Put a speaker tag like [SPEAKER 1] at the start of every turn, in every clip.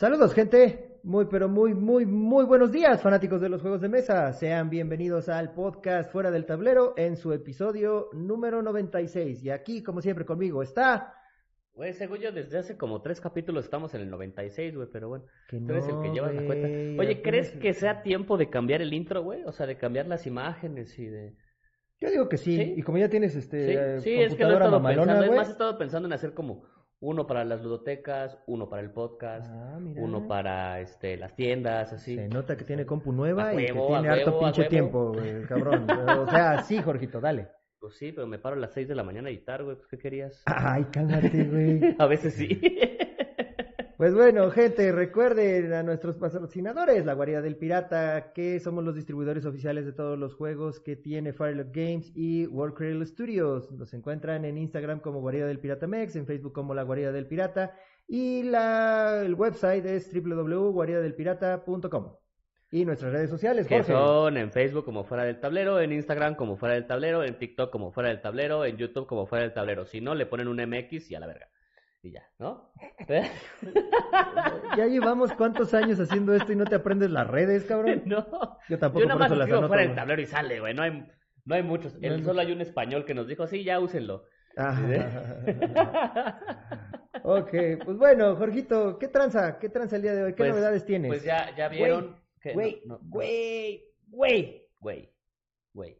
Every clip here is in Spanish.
[SPEAKER 1] Saludos, gente. Muy, pero muy, muy, muy buenos días, fanáticos de los juegos de mesa. Sean bienvenidos al podcast Fuera del Tablero en su episodio número 96. Y aquí, como siempre, conmigo está.
[SPEAKER 2] Güey, según yo, desde hace como tres capítulos estamos en el 96, güey, pero bueno,
[SPEAKER 1] Que
[SPEAKER 2] tú eres el que
[SPEAKER 1] no,
[SPEAKER 2] llevas la cuenta. Oye, ¿crees que sea tiempo de cambiar el intro, güey? O sea, de cambiar las imágenes y de...
[SPEAKER 1] Yo digo que sí.
[SPEAKER 2] ¿Sí?
[SPEAKER 1] Y como ya tienes este.
[SPEAKER 2] Sí,
[SPEAKER 1] eh,
[SPEAKER 2] sí, es que lo he estado
[SPEAKER 1] mamalona,
[SPEAKER 2] pensando. Es
[SPEAKER 1] güey.
[SPEAKER 2] más, he estado pensando en hacer como uno para las ludotecas, uno para el podcast,
[SPEAKER 1] Ah,
[SPEAKER 2] uno para este las tiendas, así.
[SPEAKER 1] Se nota que tiene compu nueva y que tiene harto
[SPEAKER 2] huevo, a
[SPEAKER 1] pinche tiempo, güey, cabrón. o sea, sí, Jorgito, dale.
[SPEAKER 2] Pues sí, pero me paro a las 6 de la mañana a editar, güey, pues ¿qué querías?
[SPEAKER 1] Ay, cálmate, güey.
[SPEAKER 2] A veces sí.
[SPEAKER 1] Pues bueno, gente, recuerden a nuestros patrocinadores, la Guarida del Pirata, que somos los distribuidores oficiales de todos los juegos que tiene Firelock Games y World Cradle Studios. Nos encuentran en Instagram como Guarida del Pirata Mex, en Facebook como La Guarida del Pirata y la, el website es www.guaridadelpirata.com. Y nuestras redes sociales,
[SPEAKER 2] Que
[SPEAKER 1] Jorge.
[SPEAKER 2] son en Facebook como fuera del tablero, en Instagram como fuera del tablero, en TikTok como fuera del tablero, en YouTube como fuera del tablero. Si no, le ponen un MX y a la verga. Y ya, ¿no?
[SPEAKER 1] Ya llevamos cuántos años haciendo esto y no te aprendes las redes, cabrón.
[SPEAKER 2] no.
[SPEAKER 1] Yo tampoco
[SPEAKER 2] Yo nada más escribo fuera del tablero y sale, güey. No hay, no hay muchos.
[SPEAKER 1] No hay
[SPEAKER 2] Él solo hay un español que nos dijo, sí, ya úsenlo.
[SPEAKER 1] Ajá. ok, pues bueno, Jorgito, ¿qué tranza? ¿Qué tranza el día de hoy? ¿Qué
[SPEAKER 2] Pues-
[SPEAKER 1] novedades tienes?
[SPEAKER 2] Pues ya, ya vieron.
[SPEAKER 1] Güey, güey, güey.
[SPEAKER 2] güey, güey.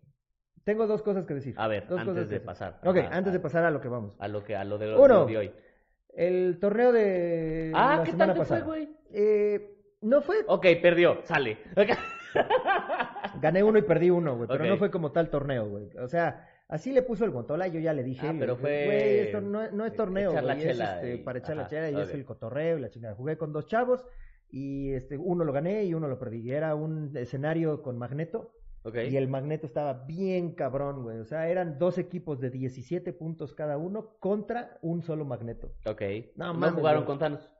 [SPEAKER 1] Tengo dos cosas que decir.
[SPEAKER 2] A ver,
[SPEAKER 1] Dos cosas
[SPEAKER 2] antes
[SPEAKER 1] que
[SPEAKER 2] de pasar.
[SPEAKER 1] Ok, antes de pasar a lo que vamos.
[SPEAKER 2] A lo que, a lo de,
[SPEAKER 1] Uno.
[SPEAKER 2] de hoy.
[SPEAKER 1] El torneo de
[SPEAKER 2] Ah,
[SPEAKER 1] la
[SPEAKER 2] ¿qué
[SPEAKER 1] semana
[SPEAKER 2] tal te fue, güey?
[SPEAKER 1] Eh, no fue,
[SPEAKER 2] Ok, perdió, sale.
[SPEAKER 1] gané uno y perdí uno, güey, pero no fue como tal torneo, güey. O sea, así le puso el Guantola, yo ya le dije,
[SPEAKER 2] Ah, pero fue
[SPEAKER 1] güey, esto no, no es torneo,
[SPEAKER 2] echar la
[SPEAKER 1] güey, es
[SPEAKER 2] chela
[SPEAKER 1] este,
[SPEAKER 2] y-
[SPEAKER 1] para echar la
[SPEAKER 2] ajá,
[SPEAKER 1] chela y es el cotorreo y la chingada. Jugué con dos chavos y este uno lo gané y uno lo perdí. Y Era un escenario con Magneto Y el Magneto estaba bien cabrón, güey. O sea, eran dos equipos de 17 puntos cada uno contra un solo Magneto.
[SPEAKER 2] Ok.
[SPEAKER 1] No,
[SPEAKER 2] No, jugaron
[SPEAKER 1] güey.
[SPEAKER 2] con Thanos.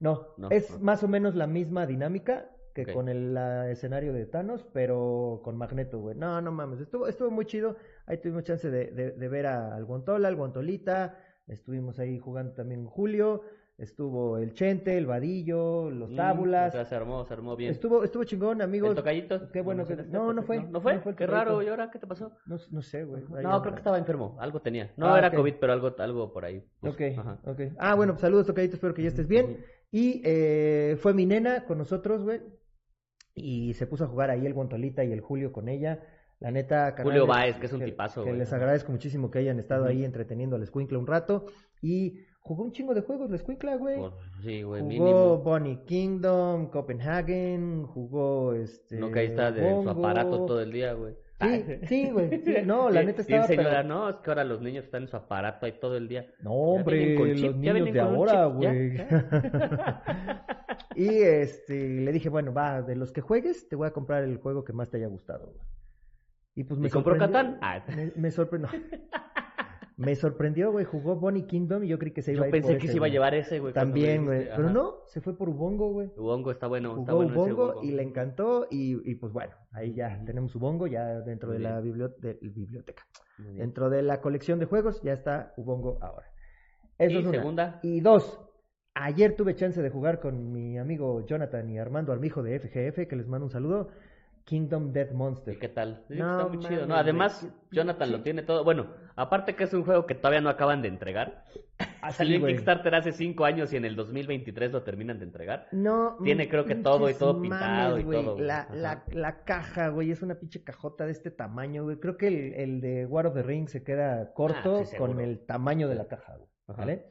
[SPEAKER 1] No,
[SPEAKER 2] No,
[SPEAKER 1] es
[SPEAKER 2] no.
[SPEAKER 1] más o menos la misma dinámica que con el la- escenario de Thanos, pero con Magneto, güey. No, no mames, estuvo, estuvo muy chido. Ahí tuvimos chance de, de- de ver a- al Guantola, al Guantolita. Estuvimos ahí jugando también Julio. Estuvo el Chente, el Vadillo, los
[SPEAKER 2] Mm,
[SPEAKER 1] Tábulas.
[SPEAKER 2] o sea, se armó, se armó bien.
[SPEAKER 1] Estuvo, estuvo chingón, amigos.
[SPEAKER 2] ¿El tocallito?
[SPEAKER 1] Qué bueno que- no, no fue,
[SPEAKER 2] ¿No, fue?
[SPEAKER 1] no fue
[SPEAKER 2] Qué
[SPEAKER 1] tocallito.
[SPEAKER 2] raro, ¿y ahora qué te pasó?
[SPEAKER 1] No, no sé, güey.
[SPEAKER 2] No, creo que estaba enfermo. Algo tenía. No
[SPEAKER 1] Ah,
[SPEAKER 2] era. COVID, pero algo, algo por ahí. Pues,
[SPEAKER 1] Ok,
[SPEAKER 2] ajá.
[SPEAKER 1] ok. Ah, bueno, pues saludos, tocadito, espero que ya estés bien. Y eh, fue mi nena con nosotros, güey. Y se puso a jugar ahí el Guantolita y el Julio con ella. La neta,
[SPEAKER 2] Julio Báez, que es un tipazo,
[SPEAKER 1] Que
[SPEAKER 2] güey.
[SPEAKER 1] les agradezco muchísimo que hayan estado ahí entreteniendo al Escuincla un rato. Y jugó un chingo de juegos la Escuincla, güey.
[SPEAKER 2] Por- sí, güey,
[SPEAKER 1] Jugó
[SPEAKER 2] mínimo.
[SPEAKER 1] Bonnie Kingdom, Copenhagen, jugó este.
[SPEAKER 2] No que ahí está de su aparato todo el día, güey.
[SPEAKER 1] Sí, sí, güey. sí, no, la
[SPEAKER 2] Sí,
[SPEAKER 1] neta
[SPEAKER 2] sí,
[SPEAKER 1] estaba.
[SPEAKER 2] señora,
[SPEAKER 1] pero-
[SPEAKER 2] no, es que ahora los niños están en su aparato ahí todo el día.
[SPEAKER 1] No, hombre,
[SPEAKER 2] con
[SPEAKER 1] los
[SPEAKER 2] chip, ya
[SPEAKER 1] niños de ahora, güey. y este, le dije, bueno, va, de los que juegues, te voy a comprar el juego que más te haya gustado. güey. Y pues me
[SPEAKER 2] ¿Y compró Catán? Ah.
[SPEAKER 1] Me, me sorprendió. me sorprendió, güey. Jugó Bonnie Kingdom y yo creí que se iba
[SPEAKER 2] Yo
[SPEAKER 1] a ir
[SPEAKER 2] pensé
[SPEAKER 1] por
[SPEAKER 2] que
[SPEAKER 1] ese,
[SPEAKER 2] se iba a llevar ese, güey.
[SPEAKER 1] También, güey. Pero no, se fue por Ubongo, güey.
[SPEAKER 2] Ubongo está bueno, está
[SPEAKER 1] Jugó
[SPEAKER 2] bueno ese
[SPEAKER 1] Ubongo
[SPEAKER 2] Ubongo.
[SPEAKER 1] y le encantó. Y, y pues bueno, ahí ya tenemos Ubongo, ya dentro
[SPEAKER 2] Muy
[SPEAKER 1] de la de- biblioteca. Dentro de la colección de juegos ya está Ubongo ahora. Eso
[SPEAKER 2] Y
[SPEAKER 1] es una.
[SPEAKER 2] segunda.
[SPEAKER 1] Y dos, ayer tuve chance de jugar con mi amigo Jonathan y Armando Armijo de FGF, que les mando un saludo. Kingdom Death Monster.
[SPEAKER 2] ¿Y qué tal? Sí,
[SPEAKER 1] No
[SPEAKER 2] está muy chido, ¿no? Además, Jonathan lo tiene todo. Bueno, aparte que es un juego que todavía no acaban de entregar.
[SPEAKER 1] Así,
[SPEAKER 2] Salió en. Kickstarter hace 5 años y en el 2023 lo terminan de entregar.
[SPEAKER 1] No,
[SPEAKER 2] Tiene,
[SPEAKER 1] mm,
[SPEAKER 2] creo que todo y todo pintado y todo.
[SPEAKER 1] La, la, la caja, güey, es una pinche cajota de este tamaño, güey. Creo que el, el de War of the Rings se queda corto
[SPEAKER 2] Ah, sí, seguro.
[SPEAKER 1] con el tamaño de la caja, güey. ¿Vale?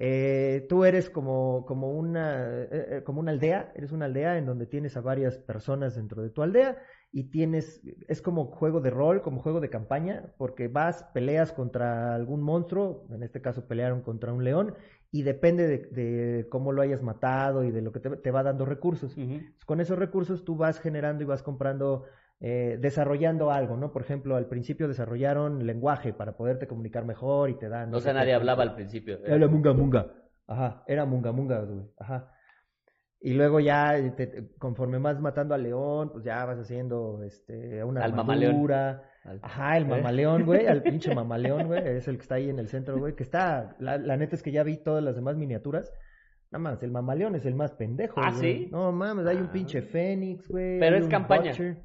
[SPEAKER 1] Eh, tú eres como, como, una, eh, eh, como una aldea, eres una aldea en donde tienes a varias personas dentro de tu aldea y tienes, es como juego de rol, como juego de campaña, porque vas, peleas contra algún monstruo, en este caso pelearon contra un león, y depende de, de cómo lo hayas matado y de lo que te, te va dando recursos. Con esos recursos tú vas generando y vas comprando, eh, desarrollando algo, ¿no? Por ejemplo, al principio desarrollaron lenguaje para poderte comunicar mejor y te dan...
[SPEAKER 2] No
[SPEAKER 1] sé
[SPEAKER 2] sé,
[SPEAKER 1] qué
[SPEAKER 2] nadie hablaba al principio.
[SPEAKER 1] Era munga munga. Ajá, era munga munga, güey. Ajá. Y luego ya, te- te- conforme vas matando al león, pues ya vas haciendo este, una
[SPEAKER 2] Al
[SPEAKER 1] armadura. Ajá, el
[SPEAKER 2] ¿Eh?
[SPEAKER 1] mamaleón, güey, al pinche mamaleón, güey, es el que está ahí en el centro, güey, que está, la, la neta es que ya vi todas las demás miniaturas, Nada más, el mamaleón es el más pendejo.
[SPEAKER 2] ¿Ah,
[SPEAKER 1] güey.
[SPEAKER 2] sí?
[SPEAKER 1] No mames, hay un
[SPEAKER 2] Ah.
[SPEAKER 1] pinche Fénix, güey.
[SPEAKER 2] Pero es campaña.
[SPEAKER 1] Butcher.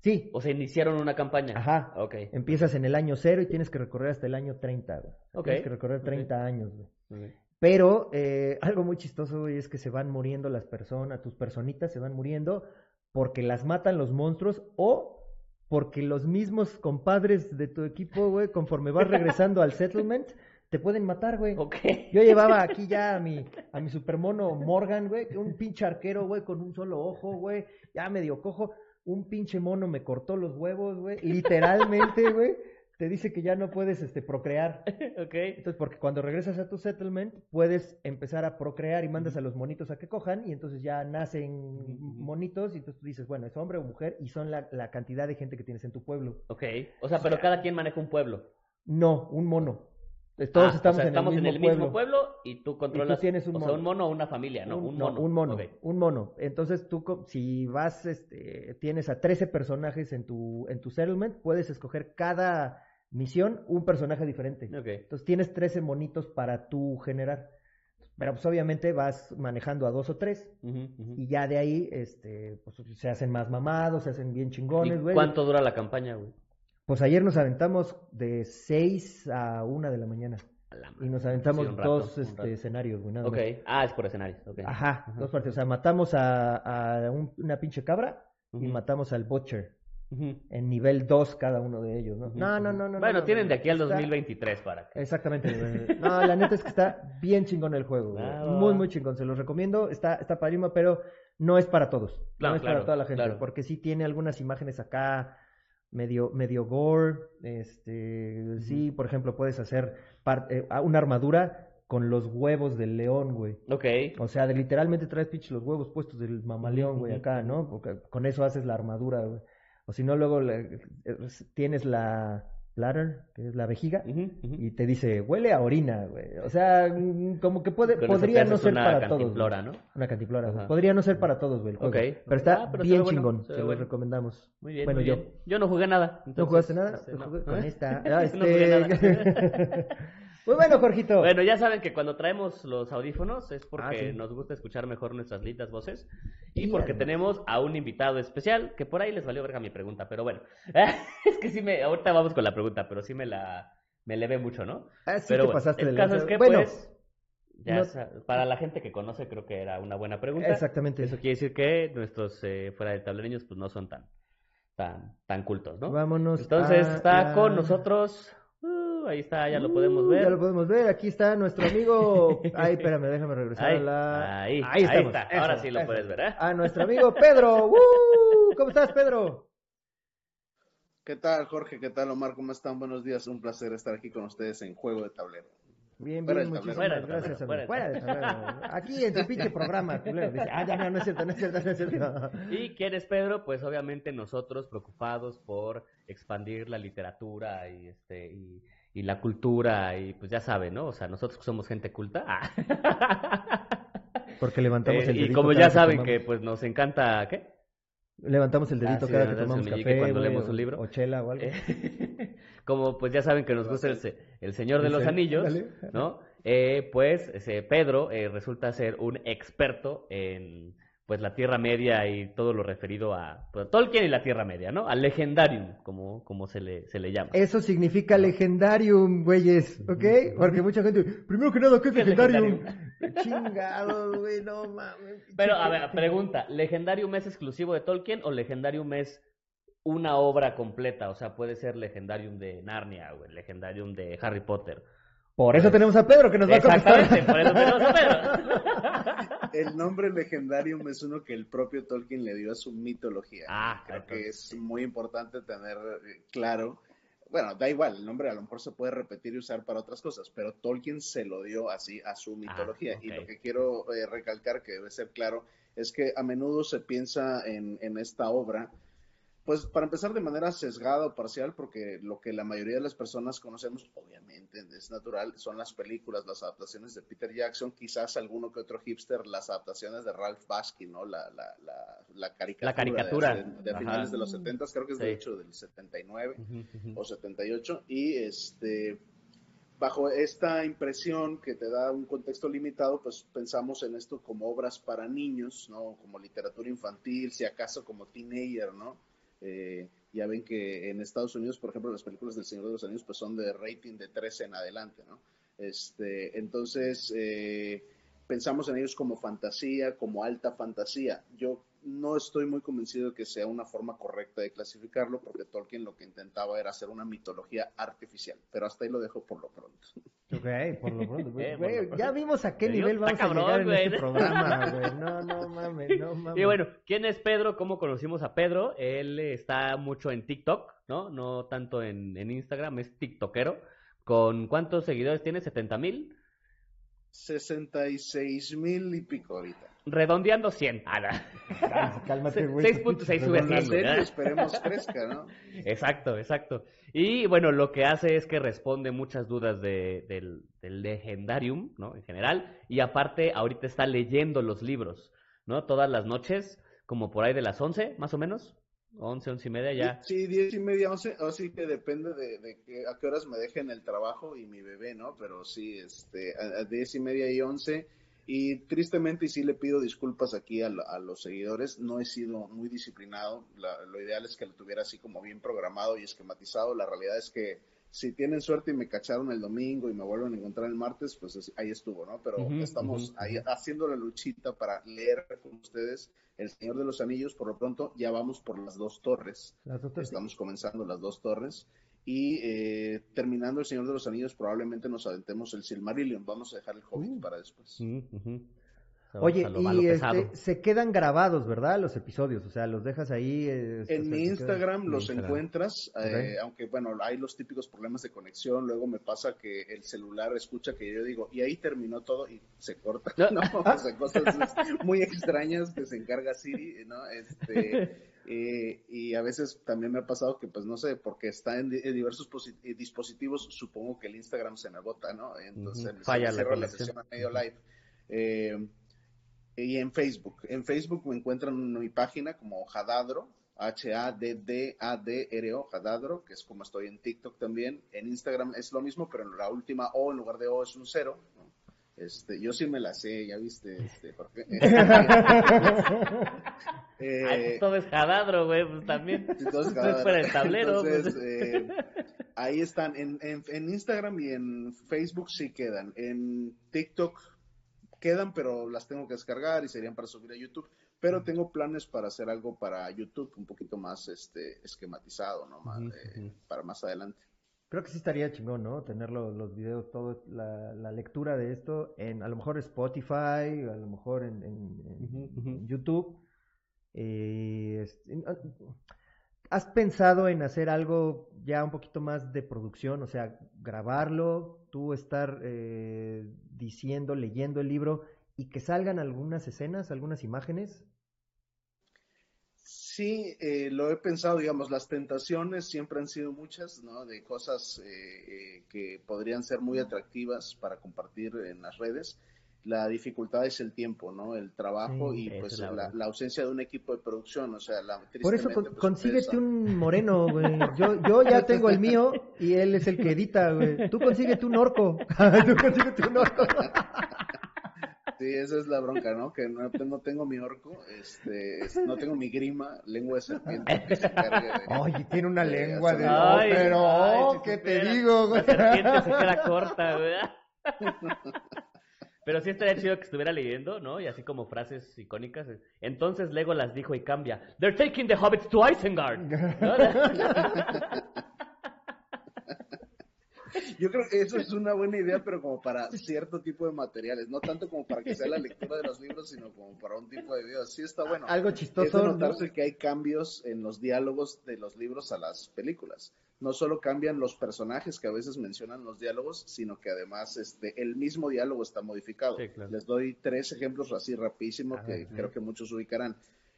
[SPEAKER 1] Sí,
[SPEAKER 2] O sea, iniciaron una campaña.
[SPEAKER 1] Ajá.
[SPEAKER 2] Ok.
[SPEAKER 1] empiezas en el año cero y tienes que recorrer hasta el año 30, güey.
[SPEAKER 2] Ok,
[SPEAKER 1] Tienes que recorrer
[SPEAKER 2] ok.
[SPEAKER 1] 30 años, güey.
[SPEAKER 2] Ok.
[SPEAKER 1] Pero eh, algo muy chistoso, es que se van muriendo las personas, tus personitas se van muriendo porque las matan los monstruos o porque los mismos compadres de tu equipo, güey, conforme vas regresando al settlement, te pueden matar, güey.
[SPEAKER 2] Ok.
[SPEAKER 1] Yo llevaba aquí ya a mi, a mi supermono Morgan, güey, un pinche arquero, güey, con un solo ojo, güey, ya medio cojo. Un pinche mono me cortó los huevos, güey. Literalmente, güey, te dice que ya no puedes este, procrear.
[SPEAKER 2] ok.
[SPEAKER 1] Entonces, porque cuando regresas a tu settlement, puedes empezar a procrear y mandas a los monitos a que cojan, y entonces ya nacen monitos, y entonces tú dices, bueno, es hombre o mujer, y son la, la cantidad de gente que tienes en tu pueblo.
[SPEAKER 2] Ok. O sea, pero cada quien maneja un pueblo.
[SPEAKER 1] No, un mono. Todos
[SPEAKER 2] Ah,
[SPEAKER 1] estamos,
[SPEAKER 2] o sea,
[SPEAKER 1] en,
[SPEAKER 2] estamos
[SPEAKER 1] el
[SPEAKER 2] en
[SPEAKER 1] mismo
[SPEAKER 2] el mismo
[SPEAKER 1] pueblo.
[SPEAKER 2] y tú controlas.
[SPEAKER 1] tienes un
[SPEAKER 2] o sea,
[SPEAKER 1] mono.
[SPEAKER 2] un mono o una familia, ¿no? Un, mono.
[SPEAKER 1] un mono, un mono. Entonces tú, si vas, este, tienes a 13 personajes en tu, en tu settlement, puedes escoger cada misión un personaje diferente.
[SPEAKER 2] Ok.
[SPEAKER 1] Entonces tienes 13 monitos para tú generar. Pero pues obviamente vas manejando a dos o tres y ya de ahí este, pues, se hacen más mamados, se hacen bien
[SPEAKER 2] ¿Y
[SPEAKER 1] chingones, güey.
[SPEAKER 2] cuánto dura la campaña, güey?
[SPEAKER 1] Pues ayer nos aventamos de 6 a 1 de la mañana
[SPEAKER 2] la
[SPEAKER 1] y nos aventamos
[SPEAKER 2] Sí, un rato,
[SPEAKER 1] dos este, escenarios, güey. nada
[SPEAKER 2] Ok.
[SPEAKER 1] más.
[SPEAKER 2] Ah, es por escenarios. ok.
[SPEAKER 1] Ajá, dos partidos. O sea, matamos a, a un- una pinche cabra y matamos al Butcher En nivel 2 cada uno de ellos, ¿no? No, no, no, no.
[SPEAKER 2] Bueno,
[SPEAKER 1] no,
[SPEAKER 2] tienen
[SPEAKER 1] no,
[SPEAKER 2] de aquí al
[SPEAKER 1] está-
[SPEAKER 2] 2023 para que.
[SPEAKER 1] Exactamente. No, la neta es que está bien chingón el juego, güey.
[SPEAKER 2] Ah,
[SPEAKER 1] Muy, muy chingón. Se los recomiendo. Está, está padrísimo, pero no es para todos.
[SPEAKER 2] Claro,
[SPEAKER 1] no es
[SPEAKER 2] claro,
[SPEAKER 1] para toda la gente.
[SPEAKER 2] claro.
[SPEAKER 1] Porque sí tiene algunas imágenes acá medio, medio gore. Este, sí, por ejemplo, puedes hacer eh, una armadura con los huevos del león, güey.
[SPEAKER 2] Ok.
[SPEAKER 1] O sea, de literalmente traes pinche los huevos puestos del mamaleón, güey, acá, ¿no? Porque con eso haces la armadura, güey. O si no, luego le- es- tienes la bladder, que es la vejiga,
[SPEAKER 2] Ujú, ujú.
[SPEAKER 1] y te dice, huele a orina, güey. O sea, mm, como que puede,
[SPEAKER 2] Con
[SPEAKER 1] podría no ser
[SPEAKER 2] una
[SPEAKER 1] para todos. güey.
[SPEAKER 2] cantimplora, ¿no?
[SPEAKER 1] Una cantimplora, güey. Podría no ser para todos, güey, el juego.
[SPEAKER 2] Ok.
[SPEAKER 1] Pero está
[SPEAKER 2] Ah, pero
[SPEAKER 1] bien
[SPEAKER 2] bueno,
[SPEAKER 1] chingón,
[SPEAKER 2] se
[SPEAKER 1] los
[SPEAKER 2] bueno.
[SPEAKER 1] recomendamos.
[SPEAKER 2] Muy bien.
[SPEAKER 1] Bueno,
[SPEAKER 2] muy
[SPEAKER 1] yo.
[SPEAKER 2] bien. Yo no jugué nada.
[SPEAKER 1] ¿No
[SPEAKER 2] entonces,
[SPEAKER 1] jugaste nada?
[SPEAKER 2] este,
[SPEAKER 1] Yo
[SPEAKER 2] no.
[SPEAKER 1] jugué con
[SPEAKER 2] ¿Eh?
[SPEAKER 1] esta.
[SPEAKER 2] No
[SPEAKER 1] Ah,
[SPEAKER 2] jugué
[SPEAKER 1] este...
[SPEAKER 2] nada.
[SPEAKER 1] Muy bueno, Jorgito.
[SPEAKER 2] Bueno, ya saben que cuando traemos los audífonos es porque
[SPEAKER 1] Ah, sí.
[SPEAKER 2] nos gusta escuchar mejor nuestras lindas voces y
[SPEAKER 1] Y
[SPEAKER 2] porque
[SPEAKER 1] además-
[SPEAKER 2] tenemos a un invitado especial que por ahí les valió verga mi pregunta, pero bueno, es que sí me, ahorita vamos con la pregunta, pero sí me la, me levé mucho, ¿no?
[SPEAKER 1] Ah, sí
[SPEAKER 2] pero
[SPEAKER 1] te
[SPEAKER 2] bueno,
[SPEAKER 1] pasaste
[SPEAKER 2] el caso es que
[SPEAKER 1] Bueno,
[SPEAKER 2] pues, ya
[SPEAKER 1] no-
[SPEAKER 2] sa- para la gente que conoce creo que era una buena pregunta.
[SPEAKER 1] Exactamente.
[SPEAKER 2] Eso quiere decir que nuestros eh, fuera de tablereños pues no son tan, tan, tan cultos, ¿no?
[SPEAKER 1] Vámonos.
[SPEAKER 2] Entonces
[SPEAKER 1] a
[SPEAKER 2] está con nosotros, ahí está, ya lo podemos
[SPEAKER 1] Uh,
[SPEAKER 2] ver.
[SPEAKER 1] Ya lo podemos ver. Aquí está nuestro amigo. Ay, espérame, déjame regresar
[SPEAKER 2] Ahí,
[SPEAKER 1] a la.
[SPEAKER 2] ahí,
[SPEAKER 1] ahí estamos.
[SPEAKER 2] está.
[SPEAKER 1] Eso,
[SPEAKER 2] Ahora sí lo
[SPEAKER 1] eso.
[SPEAKER 2] puedes ver, ¿eh?
[SPEAKER 1] A nuestro amigo Pedro. ¡Uh! ¿Cómo estás, Pedro?
[SPEAKER 3] ¿Qué tal, Jorge? ¿Qué tal, Omar? ¿Cómo están? Buenos días. Un placer estar aquí con ustedes en Juego de Tablero.
[SPEAKER 1] Bien, bien, muchísimas.
[SPEAKER 2] Fuera
[SPEAKER 1] gracias,
[SPEAKER 2] tablero,
[SPEAKER 1] amigo. Fuera del tablero. Aquí en tu pinche programa, culero. Dice, ah, ya no, no es cierto, no es cierto, no es cierto.
[SPEAKER 2] ¿Y quién es Pedro? Pues obviamente nosotros preocupados por expandir la literatura y este y, y la cultura y pues ya saben, ¿no? O sea, nosotros que somos gente culta. ah.
[SPEAKER 1] Porque levantamos
[SPEAKER 2] Eh,
[SPEAKER 1] el dedito.
[SPEAKER 2] y como ya saben que pues nos encanta, ¿qué?
[SPEAKER 1] Levantamos el dedito
[SPEAKER 2] Ah, sí,
[SPEAKER 1] cada que tomamos café.
[SPEAKER 2] cuando leemos un libro.
[SPEAKER 1] O chela o algo.
[SPEAKER 2] Eh, como pues ya saben que nos gusta el, el Señor de
[SPEAKER 1] El
[SPEAKER 2] los Anillos,
[SPEAKER 1] ándale.
[SPEAKER 2] ¿no? Eh, pues ese Pedro eh, resulta ser un experto en pues la Tierra Media y todo lo referido a pues, Tolkien y la Tierra Media, ¿no? Al Legendarium, como, como se le, se le llama.
[SPEAKER 1] Eso significa legendarium, güeyes, ¿ok? Porque mucha gente, primero que nada, ¿qué es
[SPEAKER 2] ¿Qué es
[SPEAKER 1] legendarium? Chingados, güey, no mames.
[SPEAKER 2] Pero a ver, pregunta, ¿Legendarium es exclusivo de Tolkien o Legendarium es una obra completa? O sea, puede ser Legendarium de Narnia o el Legendarium de Harry Potter.
[SPEAKER 1] Por eso tenemos a Pedro que nos va a
[SPEAKER 2] Exactamente,
[SPEAKER 1] contestar.
[SPEAKER 2] por eso tenemos a Pedro.
[SPEAKER 3] El nombre Legendarium es uno que el propio Tolkien le dio a su mitología.
[SPEAKER 2] Ah,
[SPEAKER 3] Creo que es muy importante tener eh, claro. Bueno, da igual, el nombre a lo mejor se puede repetir y usar para otras cosas, pero Tolkien se lo dio así a su mitología. Y
[SPEAKER 2] Ah,
[SPEAKER 3] lo que quiero eh, recalcar, que debe ser claro, es que a menudo se piensa en, en esta obra, pues para empezar de manera sesgada o parcial, porque lo que la mayoría de las personas conocemos, obviamente es natural, son las películas, las adaptaciones de Peter Jackson, quizás alguno que otro hipster, las adaptaciones de Ralph Baskin, ¿no? La, la, la, la caricatura,
[SPEAKER 2] La caricatura.
[SPEAKER 3] de, finales de los 70, creo que es
[SPEAKER 2] Sí.
[SPEAKER 3] de hecho del 79
[SPEAKER 2] Ujú, ujú.
[SPEAKER 3] o 78 y este bajo esta impresión que te da un contexto limitado, pues pensamos en esto como obras para niños, ¿no? Como literatura infantil, si acaso como teenager, ¿no? Eh, ya ven que en Estados Unidos, por ejemplo, las películas del Señor de los Anillos pues son de rating de 13 en adelante, ¿no? Este, entonces, eh, pensamos en ellos como fantasía, como alta fantasía. Yo no estoy muy convencido de que sea una forma correcta de clasificarlo, porque Tolkien lo que intentaba era hacer una mitología artificial, pero hasta ahí lo dejo por lo pronto.
[SPEAKER 1] Ok, por lo pronto. Eh, ya vimos a qué nivel vamos a llegar en este programa, güey. No, no mames, no mames.
[SPEAKER 2] Y bueno, ¿quién es Pedro? ¿Cómo conocimos a Pedro? Él está mucho en TikTok, ¿no? No tanto en, en Instagram, es tiktokero. ¿Con cuántos seguidores tiene? ¿70 mil?
[SPEAKER 3] 66 mil y pico ahorita.
[SPEAKER 2] Redondeando 100. Ah,
[SPEAKER 1] Cálmate, güey.
[SPEAKER 2] 6.6 sube a 100.
[SPEAKER 3] serie, esperemos crezca, ¿no?
[SPEAKER 2] Exacto, exacto. Y bueno, lo que hace es que responde muchas dudas de, del, del Legendarium, ¿no? En general. Y aparte, ahorita está leyendo los libros, ¿no? Todas las noches, como por ahí de las 11, más o menos. 11, 11 y media ya.
[SPEAKER 3] Sí, 10 y media, 11, así que depende de, de que, a qué horas me dejen el trabajo y mi bebé, ¿no? Pero sí, este, a, a 10 y media y 11. Y tristemente, y sí le pido disculpas aquí a, a los seguidores, no he sido muy disciplinado. La, lo ideal es que lo tuviera así como bien programado y esquematizado. La realidad es que si tienen suerte y me cacharon el domingo y me vuelven a encontrar el martes, pues ahí estuvo, ¿no? Pero estamos ahí haciendo la luchita para leer con ustedes El Señor de los Anillos. Por lo pronto, ya vamos por las dos torres.
[SPEAKER 1] Las otras-
[SPEAKER 3] Estamos comenzando las dos torres. Y eh, terminando El Señor de los Anillos, probablemente nos aventemos el Silmarillion. Vamos a dejar el Hobbit
[SPEAKER 1] Uh.
[SPEAKER 3] para después.
[SPEAKER 1] Oye,
[SPEAKER 2] A
[SPEAKER 1] y este, se quedan grabados, ¿verdad? Los episodios, o sea, los dejas ahí. eh,
[SPEAKER 3] En mi Instagram los
[SPEAKER 2] Instagram.
[SPEAKER 3] encuentras, eh, aunque bueno, hay los típicos problemas de conexión, luego me pasa que el celular escucha que yo digo, y ahí terminó todo y se corta, ¿no? O sea, cosas muy extrañas que se encarga Siri, ¿no? Este, eh, y a veces también me ha pasado que, pues no sé, porque está en, di- en diversos eh, dispositivos, supongo que el Instagram se me agota, ¿no? Entonces,
[SPEAKER 2] Ujú,
[SPEAKER 3] se
[SPEAKER 2] falla
[SPEAKER 3] me
[SPEAKER 2] la
[SPEAKER 3] cierra la sesión a medio live. Eh, y en Facebook. En Facebook me encuentran en mi página como Jadadro, H-A-D-D-A-D-R-O, Jadadro, que es como estoy en TikTok también. En Instagram es lo mismo, pero en la última O en lugar de O es un cero. ¿no? Este, yo sí me la sé, ya viste, este, porque, Eh,
[SPEAKER 2] Ay, pues todo es jadadro, güey, pues también. No es fuera del tablero.
[SPEAKER 3] entonces,
[SPEAKER 2] pues.
[SPEAKER 3] eh, ahí están. En, en, en Instagram y en Facebook sí quedan. En TikTok quedan, pero las tengo que descargar y serían para subir a YouTube. Pero tengo planes para hacer algo para YouTube un poquito más este esquematizado, ¿no? Más, eh, para más adelante.
[SPEAKER 1] Creo que sí estaría chingón, ¿no? Tener los, los videos, todo, la, la lectura de esto en a lo mejor Spotify, a lo mejor en, en- YouTube. Eh, este, ah, ¿Has pensado en hacer algo ya un poquito más de producción? O sea, grabarlo, tú estar eh, diciendo, leyendo el libro y que salgan algunas escenas, algunas imágenes.
[SPEAKER 3] Sí, eh, lo he pensado, digamos, las tentaciones siempre han sido muchas, ¿no? De cosas eh, eh, que podrían ser muy atractivas para compartir en las redes. La dificultad es el tiempo, ¿no? El trabajo
[SPEAKER 1] Sí,
[SPEAKER 3] y pues
[SPEAKER 2] es la
[SPEAKER 3] ausencia de un equipo de producción, o sea, la,
[SPEAKER 1] Por eso con-
[SPEAKER 3] pues,
[SPEAKER 1] consíguete un moreno, güey. Yo, yo ya tengo el mío y él es el que edita, güey. Tú consíguete un orco. Tú consíguete un orco.
[SPEAKER 3] Sí, esa es la bronca, ¿no? Que no, no tengo mi orco, este, es- no tengo mi grima, lengua de serpiente que se encargue de...
[SPEAKER 1] Oye, tiene una
[SPEAKER 3] de
[SPEAKER 1] lengua de... Oh,
[SPEAKER 2] Ay,
[SPEAKER 1] pero,
[SPEAKER 2] ay,
[SPEAKER 1] oh,
[SPEAKER 2] si
[SPEAKER 1] ¿qué te digo, güey?
[SPEAKER 2] La serpiente se queda corta, ¿verdad? Pero sí estaría chido que estuviera leyendo, ¿no? Y así como frases icónicas. Entonces Lego las dijo y cambia. They're taking the hobbits to Isengard. ¿no?
[SPEAKER 3] Yo creo que eso es una buena idea, pero como para cierto tipo de materiales, no tanto como para que sea la lectura de los libros, sino como para un tipo de video. Sí está bueno.
[SPEAKER 1] Algo
[SPEAKER 3] Es
[SPEAKER 1] chistoso,
[SPEAKER 3] de
[SPEAKER 1] ¿no?
[SPEAKER 3] notarse que hay cambios en los diálogos de los libros a las películas. No solo cambian los personajes que a veces mencionan los diálogos, sino que además este, el mismo diálogo está modificado.
[SPEAKER 2] Sí, claro.
[SPEAKER 3] Les doy tres ejemplos así rapidísimo
[SPEAKER 1] A
[SPEAKER 3] que creo que muchos ubicarán.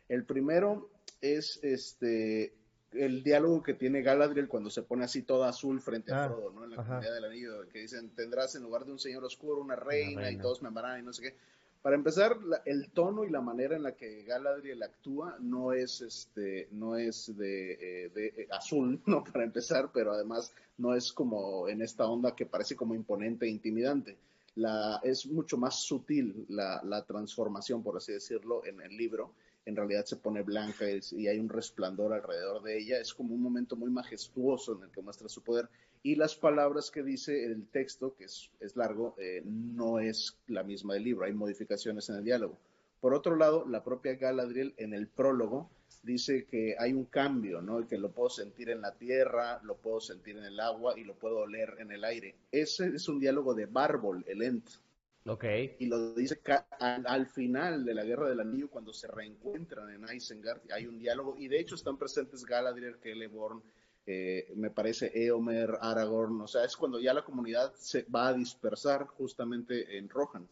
[SPEAKER 3] El primero es este el diálogo que tiene Galadriel cuando se pone así toda azul frente a
[SPEAKER 1] Ah,
[SPEAKER 3] Frodo, ¿no? En la
[SPEAKER 1] ajá.
[SPEAKER 3] comunidad del anillo, que dicen, tendrás en lugar de un señor oscuro una reina, y
[SPEAKER 2] reina.
[SPEAKER 3] todos me amarán y no sé qué. Para empezar, el tono y la manera en la que Galadriel actúa no es, este, no es de, eh, eh, azul, ¿no? Para empezar, pero además no es como en esta onda que parece como imponente e intimidante. La, es mucho más sutil la, la transformación, por así decirlo, en el libro en realidad se pone blanca y, hay un resplandor alrededor de ella. Es como un momento muy majestuoso en el que muestra su poder. Y las palabras que dice el texto, que es, largo, eh, no es la misma del libro, hay modificaciones en el diálogo. Por otro lado, la propia Galadriel en el prólogo dice que hay un cambio, ¿no? Que lo puedo sentir en la tierra, lo puedo sentir en el agua y lo puedo oler en el aire. Ese es un diálogo de Bárbol, el Ent. Y lo dice al, final de la Guerra del Anillo, cuando se reencuentran en Isengard, hay un diálogo, y de hecho están presentes Galadriel, Celeborn, eh, me parece Eomer, Aragorn, o sea, es cuando ya la comunidad se va a dispersar justamente en Rohan.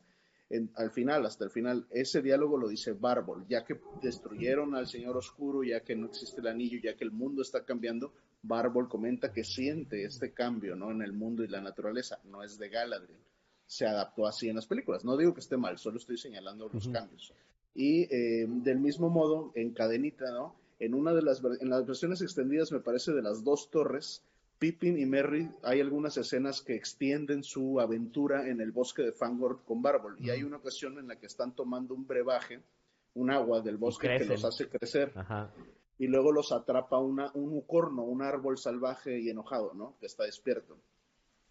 [SPEAKER 3] al final, hasta el final, ese diálogo lo dice Bárbol, ya que destruyeron al Señor Oscuro, ya que no existe el anillo, ya que el mundo está cambiando, Bárbol comenta que siente este cambio ¿no? en el mundo y la naturaleza, no es de Galadriel se adaptó así en las películas. No digo que esté mal, solo estoy señalando los cambios. Y eh, del mismo modo, en Cadenita, ¿no? En una de las, en las versiones extendidas, me parece, de las dos torres, Pippin y Merry, hay algunas escenas que extienden su aventura en el bosque de Fangor con Bárbol. Y hay una ocasión en la que están tomando un brebaje, un agua del bosque que los hace crecer. Y luego los atrapa una, un corno, un árbol salvaje y enojado, ¿no? Que está despierto.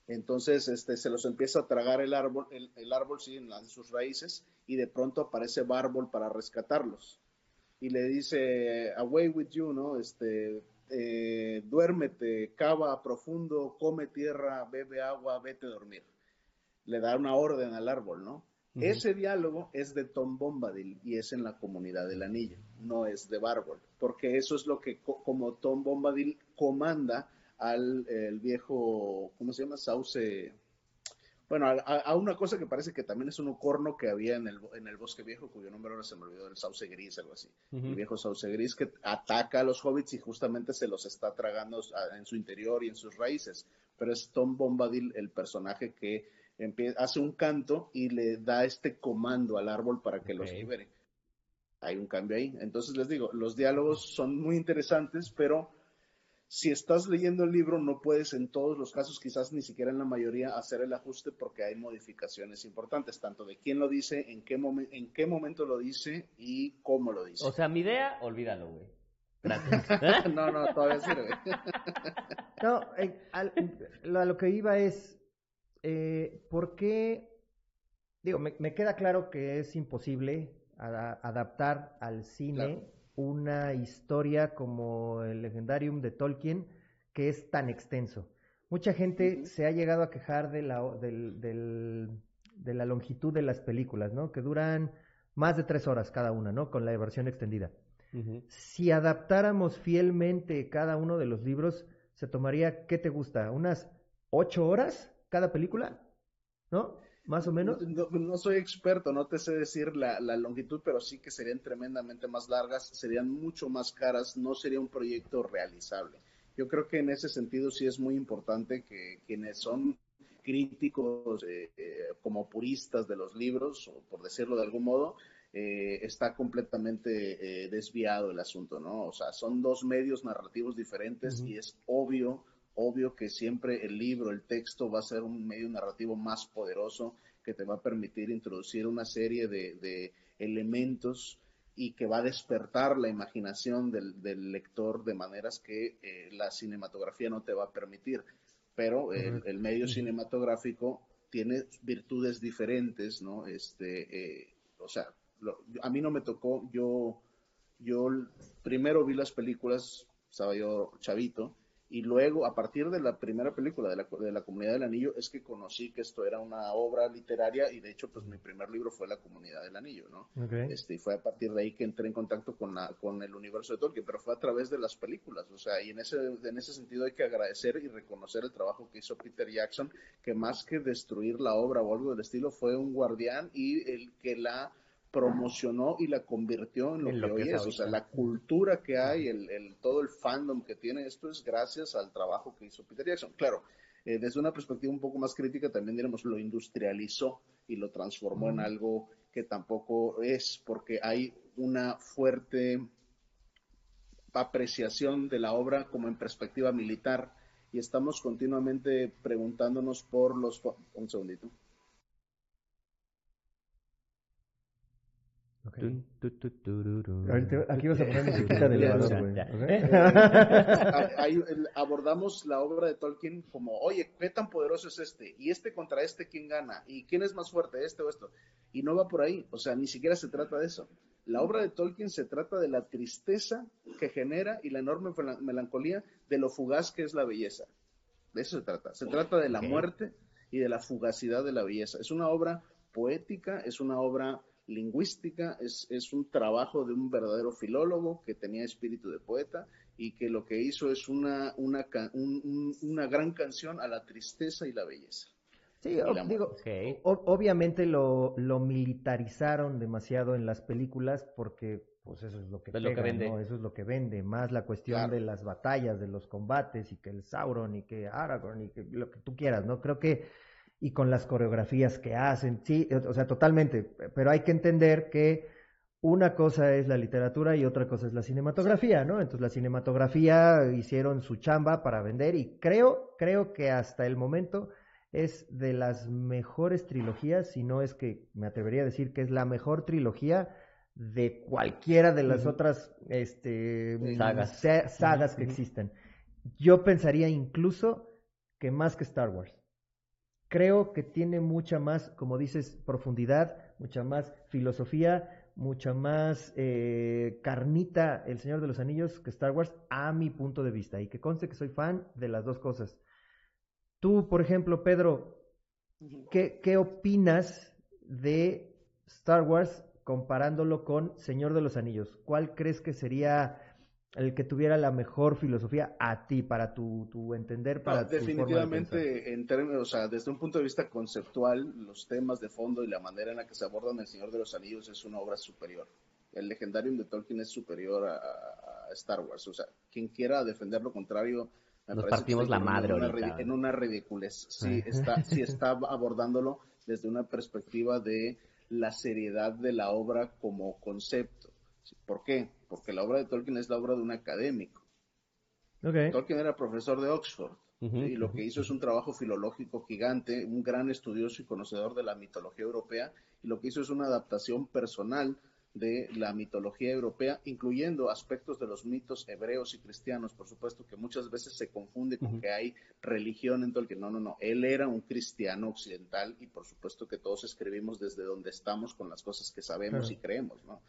[SPEAKER 3] Entonces este, se los empieza a tragar el árbol, el, árbol sí, en, sus raíces, y de pronto aparece Bárbol para rescatarlos. Y le dice, away with you, ¿no? Este, eh, duérmete, cava profundo, come tierra, bebe agua, vete a dormir. Le da una orden al árbol, ¿no? Ese diálogo es de Tom Bombadil y es en la comunidad del anillo, no es de Bárbol, porque eso es lo que como Tom Bombadil comanda al el viejo, ¿cómo se llama? Sauce. Bueno, a, una cosa que parece que también es un corno que había en el, en el bosque viejo, cuyo nombre ahora se me olvidó, el sauce gris, algo así. El viejo sauce gris que ataca a los hobbits y justamente se los está tragando en su interior y en sus raíces. Pero es Tom Bombadil el personaje que hace un canto y le da este comando al árbol para que los libere. Hay un cambio ahí. Entonces les digo, los diálogos son muy interesantes, pero si estás leyendo el libro, no puedes en todos los casos, quizás ni siquiera en la mayoría, hacer el ajuste porque hay modificaciones importantes, tanto de quién lo dice, en qué, en qué momento lo dice y cómo lo dice.
[SPEAKER 2] O sea, mi idea, olvídalo, güey.
[SPEAKER 3] Gracias. no, no, todavía sirve.
[SPEAKER 1] no, eh, a lo que iba es, eh, ¿por qué? Digo, me, queda claro que es imposible adaptar al cine una historia como el Legendarium de Tolkien que es tan extenso. Mucha gente se ha llegado a quejar de la, de la longitud de las películas, ¿no? Que duran más de tres horas cada una, ¿no? Con la versión extendida. Si adaptáramos fielmente cada uno de los libros, se tomaría, ¿qué te gusta? ¿Unas ocho horas cada película? ¿No? Más o menos.
[SPEAKER 3] No, soy experto, no te sé decir la, longitud, pero sí que serían tremendamente más largas, serían mucho más caras, no sería un proyecto realizable. Yo creo que en ese sentido sí es muy importante que quienes son críticos eh, eh, como puristas de los libros, o por decirlo de algún modo, eh, está completamente desviado el asunto, ¿no? O sea, son dos medios narrativos diferentes y es obvio obvio que siempre el libro, el texto va a ser un medio narrativo más poderoso que te va a permitir introducir una serie de, elementos y que va a despertar la imaginación del, lector de maneras que eh, la cinematografía no te va a permitir. Pero el, medio cinematográfico tiene virtudes diferentes, ¿no? Este, eh, o sea, a mí no me tocó, yo, yo primero vi las películas, estaba yo chavito, y luego, a partir de la primera película de la, de la Comunidad del Anillo, es que conocí que esto era una obra literaria y de hecho, pues mi primer libro fue La Comunidad del Anillo, ¿no? Este, y fue a partir de ahí que entré en contacto con, la, con el universo de Tolkien, pero fue a través de las películas, o sea, y en ese, en ese sentido hay que agradecer y reconocer el trabajo que hizo Peter Jackson, que más que destruir la obra o algo del estilo, fue un guardián y el que la promocionó y la convirtió en lo, que, hoy es. O sea, la cultura que hay, el, todo el fandom que tiene esto es gracias al trabajo que hizo Peter Jackson. Claro, Eh, desde una perspectiva un poco más crítica, también diremos, lo industrializó y lo transformó en algo que tampoco es, porque hay una fuerte apreciación de la obra como en perspectiva militar y estamos continuamente preguntándonos por los... Un segundito.
[SPEAKER 1] Aquí vas a poner musiquita de elevador, güey.
[SPEAKER 3] abordamos la obra de Tolkien como, oye, ¿qué tan poderoso es este? Y este contra este, ¿quién gana? ¿Y quién es más fuerte, este o esto? Y no va por ahí, o sea, ni siquiera se trata de eso. La obra de Tolkien se trata de la tristeza que genera y la enorme melancolía de lo fugaz que es la belleza. De eso se trata. Se trata de la muerte y de la fugacidad de la belleza. Es una obra poética, es una obra lingüística, es, es, un trabajo de un verdadero filólogo que tenía espíritu de poeta y que lo que hizo es una, una, una gran canción a la tristeza y la belleza.
[SPEAKER 1] Sí, digo, obviamente lo, lo, militarizaron demasiado en las películas porque pues eso es lo que, vende. Eso es lo que vende, más la cuestión de las batallas, de los combates y que el Sauron y que Aragorn y que lo que tú quieras, ¿no? Creo que y con las coreografías que hacen, sí, o sea, totalmente, pero hay que entender que una cosa es la literatura y otra cosa es la cinematografía, ¿no? Entonces la cinematografía hicieron su chamba para vender y creo, creo que hasta el momento es de las mejores trilogías, si no es que me atrevería a decir que es la mejor trilogía de cualquiera de las otras este, sagas, sagas que existen. Yo pensaría incluso que más que Star Wars creo que tiene mucha más, como dices, profundidad, mucha más filosofía, mucha más eh, carnita El Señor de los Anillos que Star Wars, a mi punto de vista. Y que conste que soy fan de las dos cosas. Tú, por ejemplo, Pedro, ¿qué, qué opinas de Star Wars comparándolo con Señor de los Anillos? ¿Cuál crees que sería el que tuviera la mejor filosofía a ti, para tu, tu entender, para
[SPEAKER 3] Definitivamente, en términos, o sea, desde un punto de vista conceptual, los temas de fondo y la manera en la que se abordan El Señor de los Anillos es una obra superior. El legendario de Tolkien es superior a, Star Wars. O sea, quien quiera defender lo contrario,
[SPEAKER 2] nos partimos la madre
[SPEAKER 3] en una, en una ridiculez. Sí está, sí está abordándolo desde una perspectiva de la seriedad de la obra como concepto. ¿Por qué? porque la obra de Tolkien es la obra de un académico. Tolkien era profesor de Oxford y lo que hizo es un trabajo filológico gigante, un gran estudioso y conocedor de la mitología europea y lo que hizo es una adaptación personal de la mitología europea, incluyendo aspectos de los mitos hebreos y cristianos, por supuesto que muchas veces se confunde con que hay religión en Tolkien. No, no, no, él era un cristiano occidental y por supuesto que todos escribimos desde donde estamos con las cosas que sabemos y creemos, ¿no?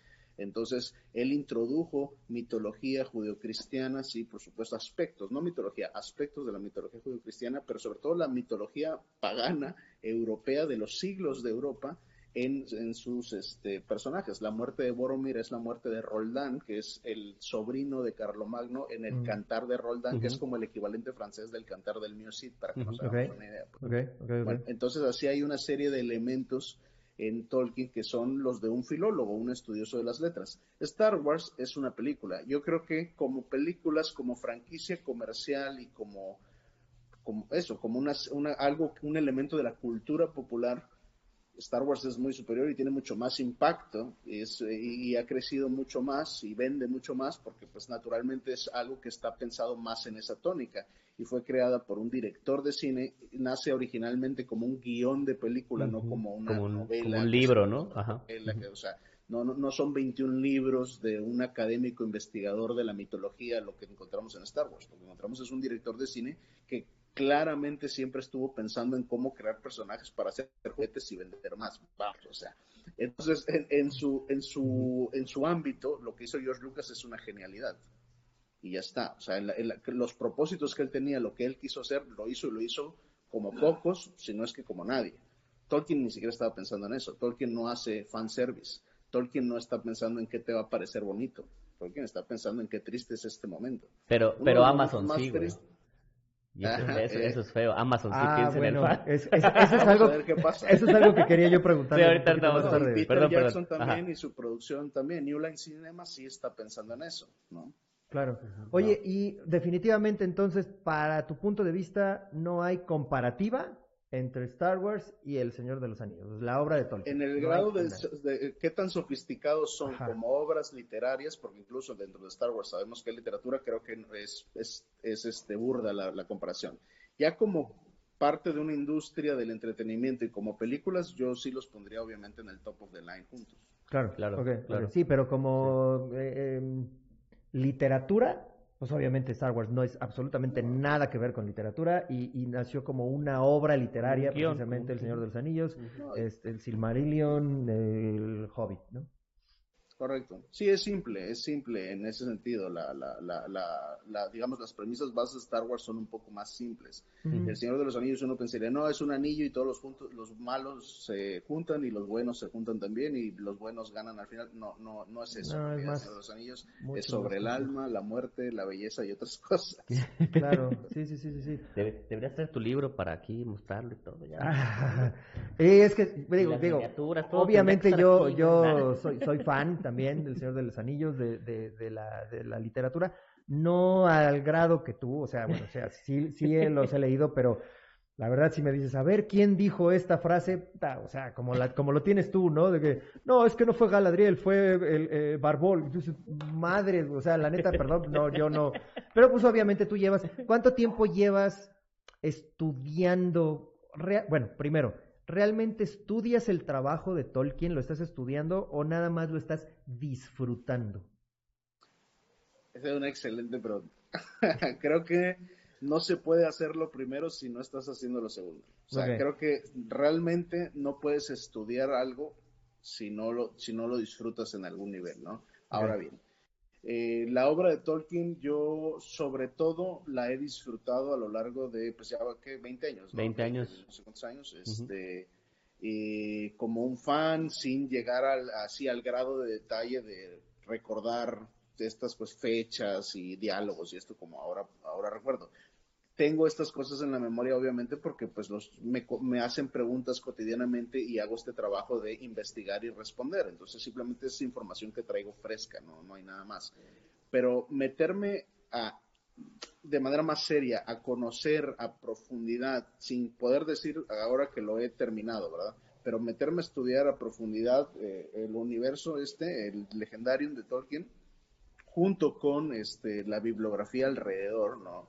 [SPEAKER 3] Entonces, él introdujo mitología judeocristiana, sí, por supuesto, aspectos, no mitología, aspectos de la mitología judeocristiana, pero sobre todo la mitología pagana europea de los siglos de Europa en, sus este, personajes. La muerte de Boromir es la muerte de Roldán, que es el sobrino de Carlomagno en el mm. cantar de Roldán, que es como el equivalente francés del cantar del Mio Cid, para que nos hagamos una idea. entonces, así hay una serie de elementos en Tolkien que son los de un filólogo, un estudioso de las letras. Star Wars es una película. Yo creo que como películas, como franquicia comercial y como, como eso, como una, algo, un elemento de la cultura popular, Star Wars es muy superior y tiene mucho más impacto y, ha crecido mucho más y vende mucho más porque pues naturalmente es algo que está pensado más en esa tónica y fue creada por un director de cine, nace originalmente como un guion de película, no como una novela.
[SPEAKER 2] Como un libro, ¿no?
[SPEAKER 3] Ajá. o sea, no, no, no, son 21 libros de un académico investigador de la mitología lo que encontramos en Star Wars. Lo que encontramos es un director de cine que claramente siempre estuvo pensando en cómo crear personajes para hacer juguetes y vender más. Vamos, o sea. Entonces, en, su, en, su, en su ámbito, lo que hizo George Lucas es una genialidad. Y ya está. O sea, los propósitos que él tenía, lo que él quiso hacer, lo hizo y lo hizo como pocos, si no es que como nadie. Tolkien ni siquiera estaba pensando en eso. Tolkien no hace fanservice. Tolkien no está pensando en qué te va a parecer bonito. Tolkien está pensando en qué triste es este momento.
[SPEAKER 2] Pero, pero Amazon sí. Eso, es feo. Amazon sí ah, piensa en el fan.
[SPEAKER 1] eso, es algo, eso es algo que quería yo preguntar.
[SPEAKER 3] Sí, ahorita estamos Peter Jackson también y su producción también. New Line Cinema sí está pensando en eso, ¿no?
[SPEAKER 1] Claro. Oye, y definitivamente entonces, para tu punto de vista, no hay comparativa entre Star Wars y El Señor de los Anillos, la obra de Tolkien.
[SPEAKER 3] En el
[SPEAKER 1] No
[SPEAKER 3] grado de, qué tan sofisticados son
[SPEAKER 1] Ajá.
[SPEAKER 3] como obras literarias, porque incluso dentro de Star Wars sabemos que es literatura, creo que es, es, es, este, burda la, la comparación. Ya como parte de una industria del entretenimiento y como películas, yo sí los pondría obviamente en el top of the line juntos.
[SPEAKER 1] Claro,
[SPEAKER 2] claro.
[SPEAKER 1] Sí, pero como eh, em, literatura, pues obviamente Star Wars no es absolutamente nada que ver con literatura y, y nació como una obra literaria, precisamente El Señor de los Anillos, este, el Silmarillion, el Hobbit, ¿no?
[SPEAKER 3] Correcto. Sí, es simple, es simple en ese sentido. La, la, la, la, la- digamos, las premisas bases de Star Wars son un poco más simples. El Señor de los Anillos uno pensaría, no, es un anillo y todos los, juntos, los malos se juntan y los buenos se juntan también y los buenos ganan al final. No, no, no es eso.
[SPEAKER 1] No, es más-
[SPEAKER 3] el Señor de los Anillos es sobre el alma, la muerte, la belleza y otras cosas.
[SPEAKER 1] Claro, sí, sí, sí, sí. sí.
[SPEAKER 2] Debe- deberías traer tu libro para aquí mostrarlo y todo. Ya.
[SPEAKER 1] Ah, es que digo, digo, obviamente yo, yo soy, soy fan también del Señor de los Anillos, de, de, de la, de la literatura, no al grado que tú, o sea, bueno, o sea, sí, sí los he leído, pero la verdad si me dices, a ver, ¿quién dijo esta frase? O sea, como, la, como lo tienes tú, ¿no? De que, no, es que no fue Galadriel, fue el eh, Barbol. Madre, o sea, la neta, perdón, no, yo no. Pero pues obviamente tú llevas, ¿cuánto tiempo llevas estudiando? bueno, primero, ¿realmente estudias el trabajo de Tolkien? ¿Lo estás estudiando o nada más lo estás disfrutando?
[SPEAKER 3] Esa es una excelente pregunta. creo que no se puede hacer lo primero si no estás haciendo lo segundo. O sea, creo que realmente no puedes estudiar algo si no lo, si no lo disfrutas en algún nivel, ¿no? Ahora bien, eh, la obra de Tolkien yo sobre todo la he disfrutado a lo largo de, pues ya, ¿qué? 20 años, ¿no?
[SPEAKER 2] 20 años.
[SPEAKER 3] No sé cuántos años, este, y como un fan sin llegar al, así al grado de detalle de recordar estas pues fechas y diálogos y esto como ahora, ahora recuerdo. Tengo estas cosas en la memoria obviamente porque pues me, me hacen preguntas cotidianamente y hago este trabajo de investigar y responder. Entonces simplemente es información que traigo fresca, no, no hay nada más. Pero meterme a, de manera más seria a conocer a profundidad, sin poder decir ahora que lo he terminado, ¿verdad? Pero meterme a estudiar a profundidad eh, el universo este, el Legendarium de Tolkien, junto con este, la bibliografía alrededor, ¿no?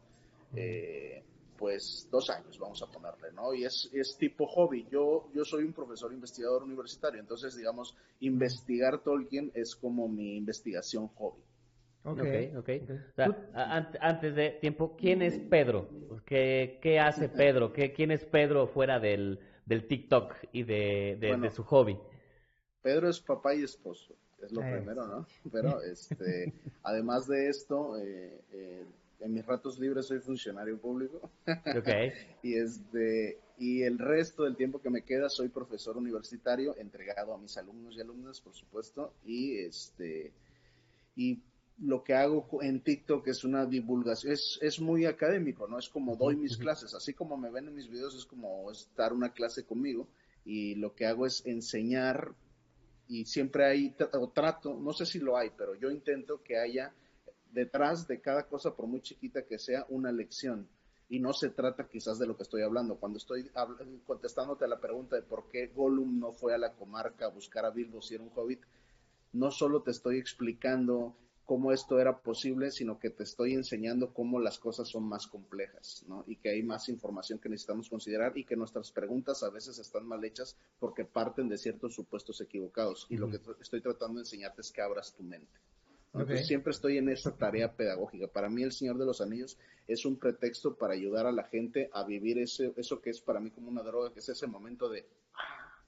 [SPEAKER 3] Eh, pues dos años, vamos a ponerle, ¿no? Y es, es tipo hobby. Yo, yo soy un profesor investigador universitario, entonces, digamos, investigar Tolkien es como mi investigación hobby.
[SPEAKER 1] Ok,
[SPEAKER 2] Ok, ok.
[SPEAKER 1] ok.
[SPEAKER 2] O sea,
[SPEAKER 1] Tú-
[SPEAKER 2] a- an- antes de tiempo, ¿quién es Pedro? ¿Qué, qué hace Pedro? ¿Qué, ¿Quién es Pedro fuera del, del TikTok y de, de-
[SPEAKER 3] Bueno.
[SPEAKER 2] de su hobby?
[SPEAKER 3] Pedro es papá y esposo, es lo
[SPEAKER 1] Eh.
[SPEAKER 3] primero, ¿no? Pero, este, además de esto, eh, eh, en mis ratos libres soy funcionario público.
[SPEAKER 2] Ok.
[SPEAKER 3] y este y el resto del tiempo que me queda soy profesor universitario entregado a mis alumnos y alumnas por supuesto y este y lo que hago en TikTok es una divulgación es, es muy académico no es como doy mis clases así como me ven en mis videos es como estar una clase conmigo y lo que hago es enseñar y siempre hay o trato no sé si lo hay pero yo intento que haya detrás de cada cosa, por muy chiquita que sea, una lección. Y no se trata quizás de lo que estoy hablando. Cuando estoy contestándote a la pregunta de por qué Gollum no fue a la comarca a buscar a Bilbo si era un hobbit, no solo te estoy explicando cómo esto era posible, sino que te estoy enseñando cómo las cosas son más complejas, ¿no? Y que hay más información que necesitamos considerar y que nuestras preguntas a veces están mal hechas porque parten de ciertos supuestos equivocados. Y lo que estoy tratando de enseñarte es que abras tu mente. Siempre estoy en esa tarea pedagógica. Para mí, El Señor de los Anillos es un pretexto para ayudar a la gente a vivir ese, eso que es para mí como una droga, que es ese momento de,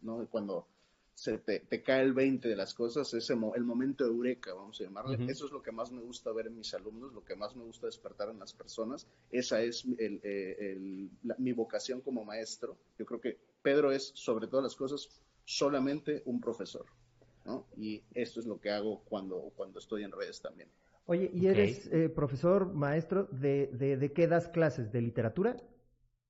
[SPEAKER 3] ¿no? De Cuando se te, te cae el 20 de las cosas, ese mo- el momento eureka, vamos a llamarle. Eso es lo que más me gusta ver en mis alumnos, lo que más me gusta despertar en las personas. Esa es el- eh, el- la- mi vocación como maestro. Yo creo que Pedro es, sobre todas las cosas, solamente un profesor. ¿No? Y esto es lo que hago cuando, cuando estoy en redes también.
[SPEAKER 1] Oye, ¿y eres eh, profesor, maestro, de, de, de qué das clases? ¿De literatura?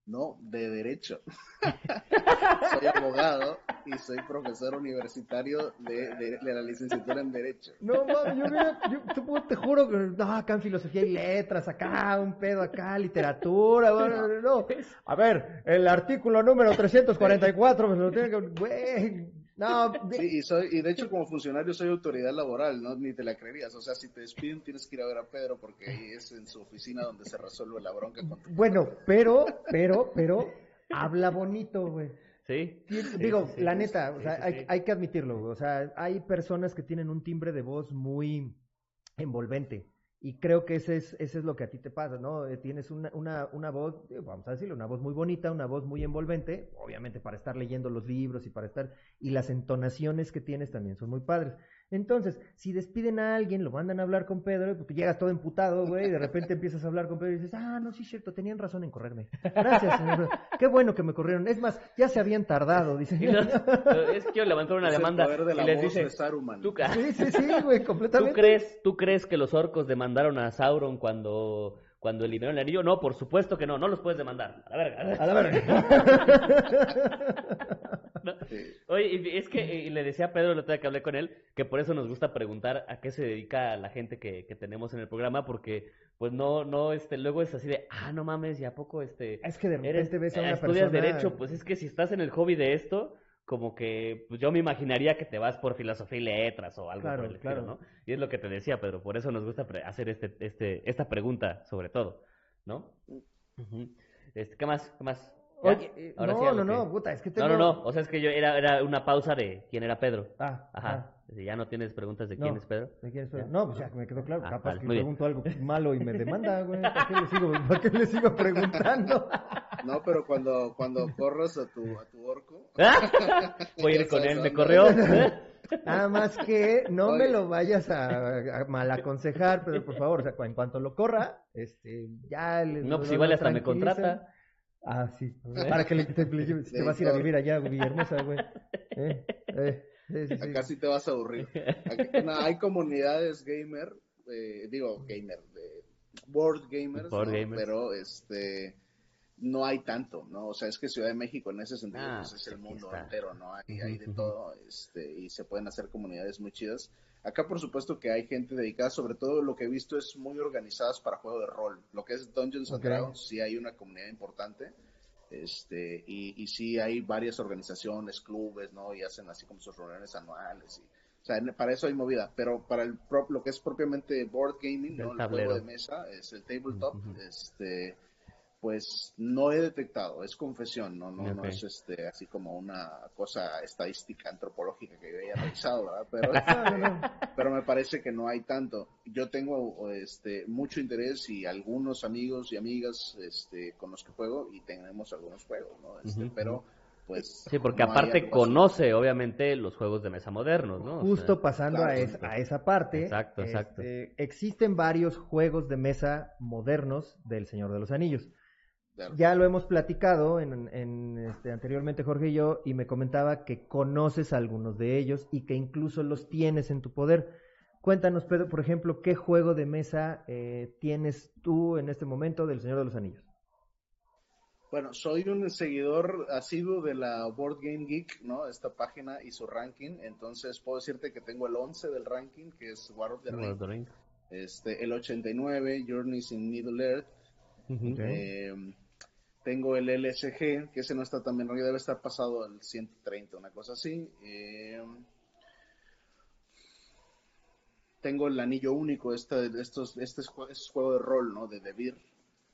[SPEAKER 3] No, de derecho. Soy abogado y soy profesor universitario de, de, la licenciatura en Derecho.
[SPEAKER 1] No, mami, yo, yo te, juro que no, acá en filosofía y letras, acá un pedo, acá literatura, no. A ver, el artículo número 344, me lo tiene que, güey, no,
[SPEAKER 3] sí, y, soy, y de hecho como funcionario soy autoridad laboral, ¿no? Ni te la creerías. O sea, si te despiden tienes que ir a ver a Pedro porque ahí es en su oficina donde se resuelve la bronca.
[SPEAKER 1] Bueno, pero, pero, pero, habla bonito, güey.
[SPEAKER 2] Sí.
[SPEAKER 1] Digo, la neta, o sea, hay, hay que admitirlo, güey. O sea, hay personas que tienen un timbre de voz muy envolvente. Y creo que ese es, ese es lo que a ti te pasa, ¿no? Eh, tienes una, una, una voz, vamos a decirlo, una voz muy bonita, una voz muy envolvente, obviamente para estar leyendo los libros y para estar, y las entonaciones que tienes también son muy padres. Entonces, si despiden a alguien, lo mandan a hablar con Pedro, porque llegas todo emputado, güey, y de repente empiezas a hablar con Pedro y dices, ah, no, sí es cierto, tenían razón en correrme. Gracias, señor. Qué bueno que me corrieron. Es más, ya se habían tardado, dice.
[SPEAKER 2] es que levantaron una demanda y les dice, ¿tú,
[SPEAKER 1] sí, sí, sí, güey, completamente.
[SPEAKER 2] ¿Tú crees, ¿Tú crees que los orcos demandaron a Sauron cuando cuando eliminaron el anillo. No, por supuesto que no, no los puedes demandar. A la verga.
[SPEAKER 1] A la verga.
[SPEAKER 2] Oye, es que le decía a Pedro el otro día que hablé con él que por eso nos gusta preguntar a qué se dedica la gente que, que tenemos en el programa, porque pues no, no, este, luego es así de, ah, no mames, ¿y a poco este?
[SPEAKER 1] Es que de repente ves a una
[SPEAKER 2] estudias derecho, pues es que si estás en el hobby de esto, como que pues yo me imaginaría que te vas por filosofía y letras o algo por el estilo, ¿no? Y es lo que te decía, Pedro, por eso nos gusta hacer este, este, esta pregunta, sobre todo, ¿no? este, ¿Qué más? ¿Qué más?
[SPEAKER 1] Oye, eh, Ahora no, no, no, puta, es que tengo...
[SPEAKER 2] No, no, no, o sea, es que yo era, era una pausa de quién era Pedro.
[SPEAKER 1] Ah,
[SPEAKER 2] ajá. Ah. Ya no tienes preguntas de quién es Pedro.
[SPEAKER 1] ¿De quién es Pedro? No, pues ya me quedó claro. Ah, Capaz que pregunto algo malo y me demanda, güey. ¿Para qué le sigo, ¿para qué le sigo preguntando?
[SPEAKER 3] No, pero cuando, cuando corras a tu, a tu orco.
[SPEAKER 2] Voy a ir con él, me corrió.
[SPEAKER 1] Nada más que no me lo vayas a, a, mal aconsejar, pero por favor, o sea, en cuanto lo corra, este, ya le.
[SPEAKER 2] No, pues igual hasta me contrata.
[SPEAKER 1] Ah, sí. Para que le, te, te vas a ir a vivir allá, Villahermosa, güey. ¿Eh?
[SPEAKER 3] Eh. Acá sí te vas a aburrir. hay comunidades gamer, eh, digo gamer, de board gamers, pero este no hay tanto, ¿no? O sea, es que Ciudad de México en ese sentido ah, pues, es el mundo entero, ¿no? Hay, hay de todo, este, y se pueden hacer comunidades muy chidas. Acá, por supuesto, que hay gente dedicada, sobre todo lo que he visto es muy organizadas para juego de rol. Lo que es Dungeons and Dragons, sí hay una comunidad importante. Este, y, y sí hay varias organizaciones, clubes, ¿no? Y hacen así como sus reuniones anuales. Y, o sea, para eso hay movida, pero para el lo que es propiamente board gaming, ¿no? El, juego de mesa, es el tabletop, este pues no he detectado, es confesión, no, no, no es este así como una cosa estadística antropológica que yo haya realizado, ¿verdad? Pero, pero me parece que no hay tanto. Yo tengo este mucho interés y algunos amigos y amigas este con los que juego y tenemos algunos juegos, ¿no? Este, pero pues
[SPEAKER 2] Sí, porque aparte conoce obviamente los juegos de mesa modernos, ¿no?
[SPEAKER 1] Justo pasando a, a, esa parte.
[SPEAKER 2] Exacto, exacto.
[SPEAKER 1] Este, existen varios juegos de mesa modernos del Señor de los Anillos. Ya lo hemos platicado en, este, anteriormente Jorge y yo, y me comentaba que conoces algunos de ellos y que incluso los tienes en tu poder. Cuéntanos, Pedro, por ejemplo, ¿qué juego de mesa eh, tienes tú en este momento del Señor de los Anillos?
[SPEAKER 3] Bueno, soy un seguidor asiduo de la Board Game Geek, ¿no? Esta página y su ranking. Entonces puedo decirte que tengo el 11 del ranking, que es War of the Ring. Este, el 89, Journeys in Middle Earth. Tengo el LSG, que ese no está también, debe estar pasado al 130, una cosa así. Eh, tengo el anillo único, este, estos, este es, juego de rol, ¿no? De Devir.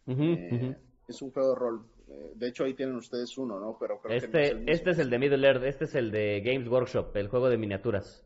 [SPEAKER 3] Eh, es un juego de rol. Eh, de hecho, ahí tienen ustedes uno, ¿no? Pero
[SPEAKER 2] este, es este es el de Middle Earth, este es el de Games Workshop, el juego de miniaturas.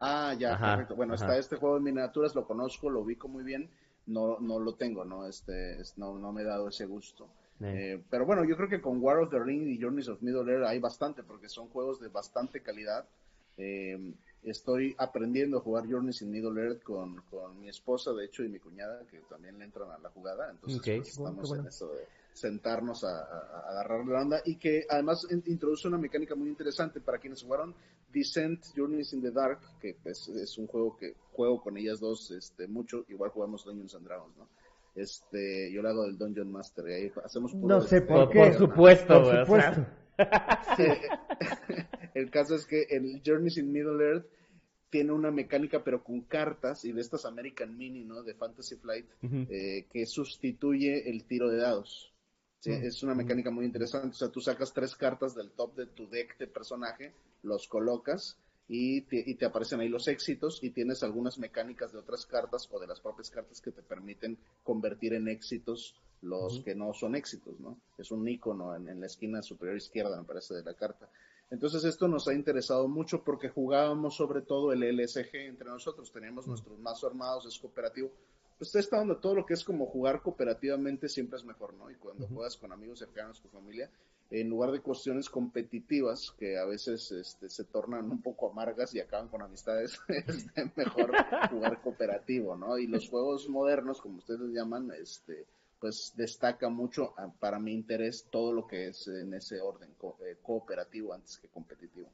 [SPEAKER 3] Ah, ya, perfecto. Bueno, está este juego de miniaturas, lo conozco, lo ubico muy bien. No, no lo tengo, ¿no? Este, no, no me he dado ese gusto. Eh, pero bueno, yo creo que con War of the Ring y Journeys of Middle Earth hay bastante, porque son juegos de bastante calidad. Eh, estoy aprendiendo a jugar Journeys in Middle Earth con, con, mi esposa, de hecho, y mi cuñada, que también le entran a la jugada. Entonces, pues, estamos en eso de sentarnos a, agarrar la onda y que además introduce una mecánica muy interesante para quienes jugaron Descent Journeys in the Dark, que es, es un juego que juego con ellas dos este, mucho, igual jugamos Dungeons and Dragons, ¿no? Este, yo le hago del Dungeon Master y ahí hacemos
[SPEAKER 1] No sé
[SPEAKER 2] por,
[SPEAKER 1] qué.
[SPEAKER 2] Por supuesto,
[SPEAKER 1] por supuesto.
[SPEAKER 3] el caso es que el Journeys in Middle Earth tiene una mecánica pero con cartas y de estas American Mini, ¿no? De Fantasy Flight, eh, que sustituye el tiro de dados. ¿sí? Mm. Es una mecánica muy interesante. O sea, tú sacas tres cartas del top de tu deck de personaje, los colocas y te, aparecen ahí los éxitos y tienes algunas mecánicas de otras cartas o de las propias cartas que te permiten convertir en éxitos los que no son éxitos, ¿no? Es un icono en, en, la esquina superior izquierda, me parece, de la carta. Entonces esto nos ha interesado mucho porque jugábamos sobre todo el LSG entre nosotros, teníamos nuestros mazos armados, es cooperativo. Pues está dando todo lo que es como jugar cooperativamente siempre es mejor, ¿no? Y cuando juegas con amigos cercanos, con familia, en lugar de cuestiones competitivas que a veces este, se tornan un poco amargas y acaban con amistades, es mejor jugar cooperativo, ¿no? Y los juegos modernos, como ustedes llaman, este, pues destaca mucho ah, para mi interés todo lo que es en ese orden eh, cooperativo antes que competitivo.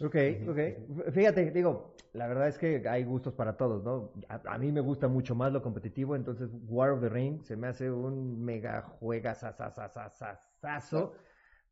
[SPEAKER 1] Ok, ok. Fíjate, digo, la verdad es que hay gustos para todos, ¿no? A, mí me gusta mucho más lo competitivo, entonces War of the Ring se me hace un mega juega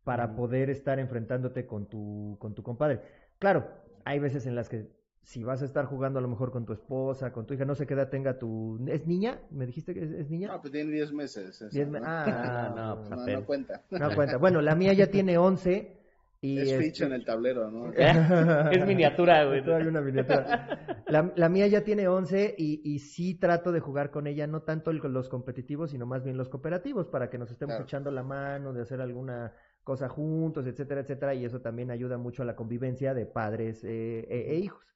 [SPEAKER 1] para poder estar enfrentándote con tu, con tu compadre. Claro, hay veces en las que si vas a estar jugando a lo mejor con tu esposa, con tu hija, no sé qué edad tenga tu... ¿Es niña? ¿Me dijiste que es, niña?
[SPEAKER 3] No, pues tiene 10 meses.
[SPEAKER 1] Ah,
[SPEAKER 3] no, no, no, cuenta.
[SPEAKER 1] No cuenta. Bueno, la mía ya tiene 11 y...
[SPEAKER 3] Es ficha en el tablero, ¿no?
[SPEAKER 2] es miniatura, güey.
[SPEAKER 1] Hay una miniatura. La, la, mía ya tiene 11 y, y sí trato de jugar con ella, no tanto los competitivos, sino más bien los cooperativos, para que nos estemos echando la mano, de hacer alguna cosa juntos, etcétera, etcétera, y eso también ayuda mucho a la convivencia de padres eh, e, e hijos.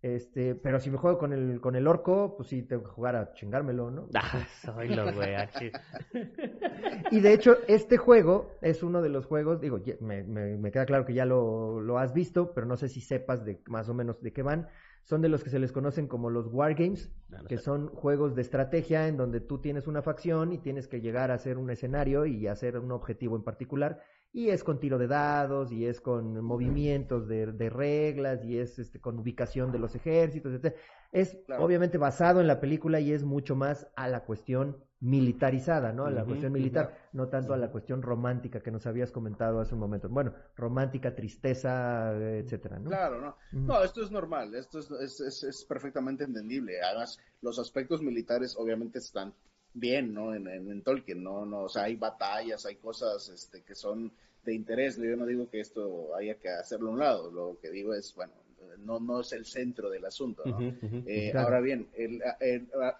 [SPEAKER 1] Este, pero si me juego con el, con el orco, pues sí, tengo que jugar a chingármelo, ¿no?
[SPEAKER 2] Ah, soy lo güey,
[SPEAKER 1] Y de hecho, este juego es uno de los juegos, digo, me, me, queda claro que ya lo, lo, has visto, pero no sé si sepas de más o menos de qué van. Son de los que se les conocen como los Wargames, ah, que son juegos de estrategia en donde tú tienes una facción y tienes que llegar a hacer un escenario y hacer un objetivo en particular y es con tiro de dados, y es con movimientos de, reglas, y es este, con ubicación de los ejércitos, etc. Es obviamente basado en la película y es mucho más a la cuestión militarizada, ¿no? A la cuestión militar, no tanto a la cuestión romántica que nos habías comentado hace un momento. Bueno, romántica, tristeza, etcétera, ¿no?
[SPEAKER 3] Claro, no. No, esto es normal, esto es, es, es, perfectamente entendible. Además, los aspectos militares obviamente están bien, ¿no? En, en, Tolkien, ¿no? ¿no? O sea, hay batallas, hay cosas este, que son de interés. Yo no digo que esto haya que hacerlo a un lado, lo que digo es, bueno, no, no es el centro del asunto, ¿no? Eh, ahora bien, el,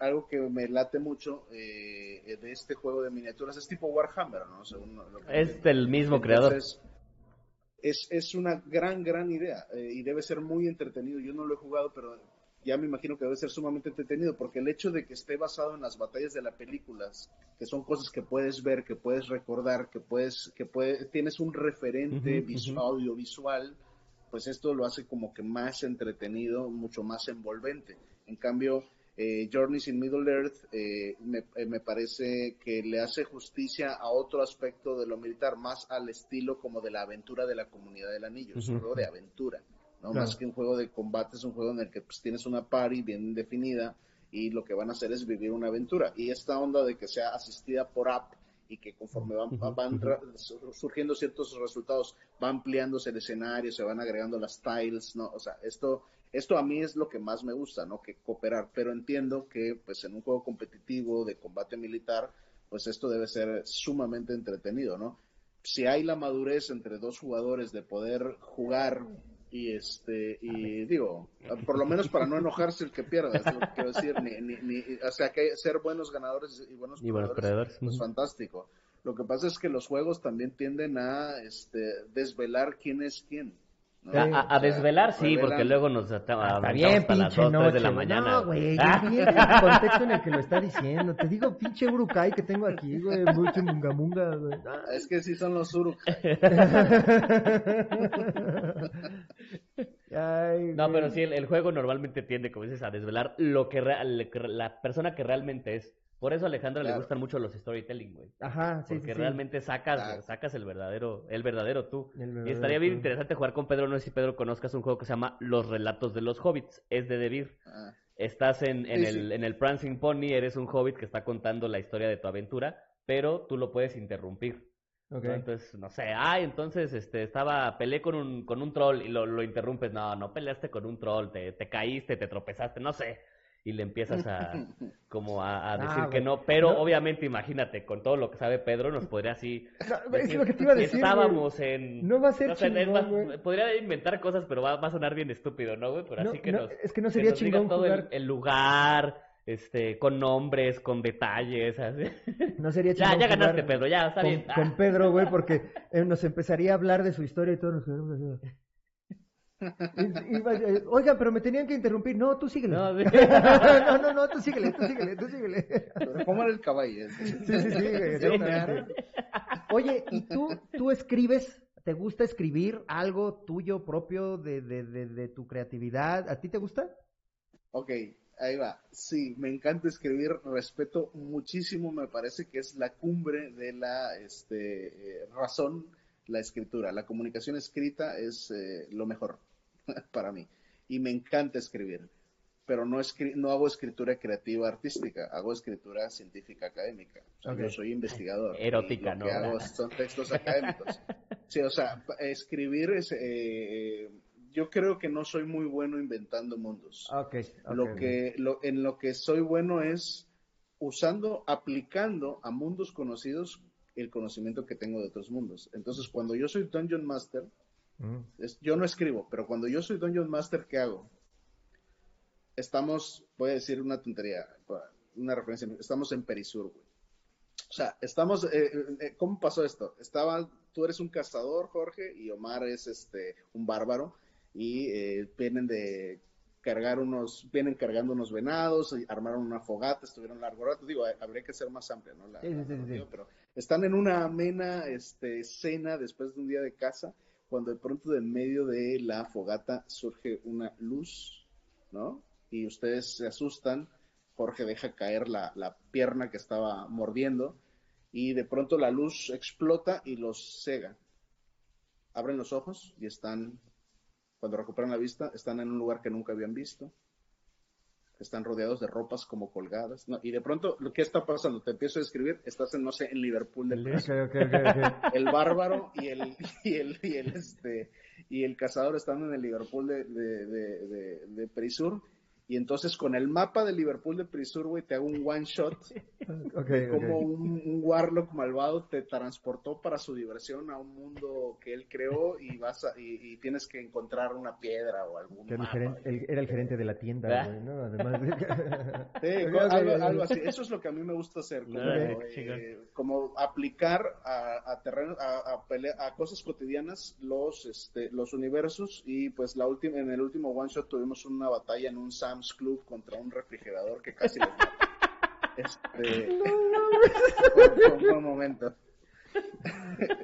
[SPEAKER 3] algo que me late mucho eh, de este juego de miniaturas es tipo Warhammer, ¿no?
[SPEAKER 2] es del mismo creador.
[SPEAKER 3] Es, es una gran, gran idea eh, y debe ser muy entretenido. Yo no lo he jugado, pero ya me imagino que debe ser sumamente entretenido, porque el hecho de que esté basado en las batallas de las películas, que son cosas que puedes ver, que puedes recordar, que puedes, que puedes, tienes un referente audiovisual, pues esto lo hace como que más entretenido, mucho más envolvente. En cambio, eh, Journeys in Middle Earth eh, eh, me, parece que le hace justicia a otro aspecto de lo militar, más al estilo como de la aventura de la comunidad del anillo, es un juego de aventura. ¿No? Más que un juego de combate, es un juego en el que pues, tienes una party bien definida y lo que van a hacer es vivir una aventura. Y esta onda de que sea asistida por app y que conforme van, van surgiendo ciertos resultados, va ampliándose el escenario, se van agregando las tiles, ¿no? O sea, esto, esto a mí es lo que más me gusta, ¿no? Que cooperar, pero entiendo que pues en un juego competitivo de combate militar, pues esto debe ser sumamente entretenido, ¿no? Si hay la madurez entre dos jugadores de poder jugar y este y digo por lo menos para no enojarse el que pierda es lo que quiero decir ni, o sea que ser buenos ganadores y buenos, perdedores, es pues, fantástico lo que pasa es que los juegos también tienden a este desvelar quién es quién
[SPEAKER 2] a, desvelar, sí, porque luego nos
[SPEAKER 1] Está bien, pinche noche.
[SPEAKER 2] de la mañana.
[SPEAKER 1] No, güey, ah. el contexto en el que lo está diciendo. Te digo, pinche Urukai que tengo aquí, güey, mucho mungamunga, güey.
[SPEAKER 3] Ah, es que sí son los Urukai.
[SPEAKER 2] no, pero sí, el, juego normalmente tiende, como dices, a desvelar lo que la persona que realmente es. Por eso a Alejandra le gustan mucho los storytelling, güey.
[SPEAKER 1] Ajá,
[SPEAKER 2] sí, Porque realmente sacas, sacas el verdadero, el verdadero tú. y estaría bien interesante jugar con Pedro. No sé si Pedro conozcas un juego que se llama Los Relatos de los Hobbits. Es de Devir. Ah. Estás en, en el, en el Prancing Pony, eres un hobbit que está contando la historia de tu aventura, pero tú lo puedes interrumpir. Entonces, no sé, ay, entonces este, estaba, peleé con un, con un troll y lo, lo interrumpes. No, no peleaste con un troll, te, te caíste, te tropezaste, no sé y le empiezas a como a,
[SPEAKER 1] Ah,
[SPEAKER 2] decir que no, pero
[SPEAKER 1] No.
[SPEAKER 2] obviamente imagínate, con todo lo que sabe Pedro, nos podría así
[SPEAKER 1] No, es lo que te iba a decir,
[SPEAKER 2] estábamos en
[SPEAKER 1] No va a ser
[SPEAKER 2] no
[SPEAKER 1] chingón,
[SPEAKER 2] podría inventar cosas, pero va, va a sonar bien estúpido, ¿no, güey? Pero
[SPEAKER 1] No,
[SPEAKER 2] así que
[SPEAKER 1] no,
[SPEAKER 2] nos
[SPEAKER 1] es que no
[SPEAKER 2] que
[SPEAKER 1] sería
[SPEAKER 2] nos diga
[SPEAKER 1] chingón
[SPEAKER 2] todo el lugar, este, con nombres, con detalles, así.
[SPEAKER 1] No sería
[SPEAKER 2] Ya,
[SPEAKER 1] chingón
[SPEAKER 2] ya ganaste, Pedro, ya, está
[SPEAKER 1] con,
[SPEAKER 2] bien.
[SPEAKER 1] Con Pedro, güey, porque eh, nos empezaría a hablar de su historia y todos nos y vaya, Oigan, pero me tenían que interrumpir. No, tú síguele.
[SPEAKER 2] No,
[SPEAKER 1] No,
[SPEAKER 2] sí.
[SPEAKER 1] no, no, tú síguele, tú síguele, tú síguele.
[SPEAKER 3] Pero ¿Cómo era el caballo?
[SPEAKER 1] Sí, sí, sí. Oye, ¿y tú, tú escribes? ¿Te gusta escribir algo tuyo propio de, de, de, de tu creatividad? ¿A ti te gusta?
[SPEAKER 3] Ok, ahí va. Sí, me encanta escribir, respeto muchísimo, me parece que es la cumbre de la este, eh, razón, la escritura. La comunicación escrita es eh, lo mejor para mí. Y me encanta escribir, pero no, escri- no hago escritura creativa artística, hago escritura científica académica. O sea,
[SPEAKER 1] Ok.
[SPEAKER 3] Yo soy investigador.
[SPEAKER 2] Erótica,
[SPEAKER 3] lo que
[SPEAKER 2] ¿no?
[SPEAKER 3] hago son textos académicos. Sí, o sea, escribir es... eh, yo creo que no soy muy bueno inventando mundos lo que lo, en lo que soy bueno es usando, aplicando a mundos conocidos el conocimiento que tengo de otros mundos. Entonces, cuando yo soy Dungeon Master,
[SPEAKER 1] Mm.
[SPEAKER 3] es- yo no escribo, pero cuando yo soy Dungeon Master, ¿qué hago? Estamos, voy a decir una tontería, una referencia, estamos en Perisur, güey. O sea, estamos, eh, eh, ¿cómo pasó esto? Estaba, tú eres un cazador, Jorge, y Omar es este, un bárbaro, y eh, vienen de cargar unos, vienen cargando unos venados, armaron una fogata, estuvieron largo rato, digo, habría que ser más amplia, ¿no? La-
[SPEAKER 1] Sí,
[SPEAKER 3] pero están en una amena este, cena después de un día de caza, cuando de pronto de en medio de la fogata surge una luz, ¿no? Y ustedes se asustan, Jorge deja caer la, la pierna que estaba mordiendo y de pronto la luz explota y los cega. Abren los ojos y están, cuando recuperan la vista, están en un lugar que nunca habían visto. Están rodeados de ropas como colgadas. ¿no? Y de pronto, ¿qué está pasando? Te empiezo a describir, estás en, no sé, en Liverpool del
[SPEAKER 1] Ok, ok, ok, ok.
[SPEAKER 3] el bárbaro y el y el y el este y el cazador están en el Liverpool de, de, de, de- de Perisur y entonces con el mapa del Liverpool de Perisur güey te hago un one shot
[SPEAKER 1] Ok,
[SPEAKER 3] de
[SPEAKER 1] ok.
[SPEAKER 3] cómo un, un warlock malvado te transportó para su diversión a un mundo que él creó y vas a, y, y tienes que encontrar una piedra o algún
[SPEAKER 1] Que el,
[SPEAKER 3] mapa.
[SPEAKER 1] gerente, el- era el gerente de la tienda, güey, ¿no? Además.
[SPEAKER 3] Sí,
[SPEAKER 1] Ok,
[SPEAKER 3] co-
[SPEAKER 1] ok,
[SPEAKER 3] algo, algo así. Eso es lo que a mí me gusta hacer, como, eh, como aplicar a, a terrenos, a, a, pelea- a cosas cotidianas los, este, los universos y pues la última, en el último one shot tuvimos una batalla en un Sam's Club contra un refrigerador que casi los mata. Este, fue, fue un buen momento.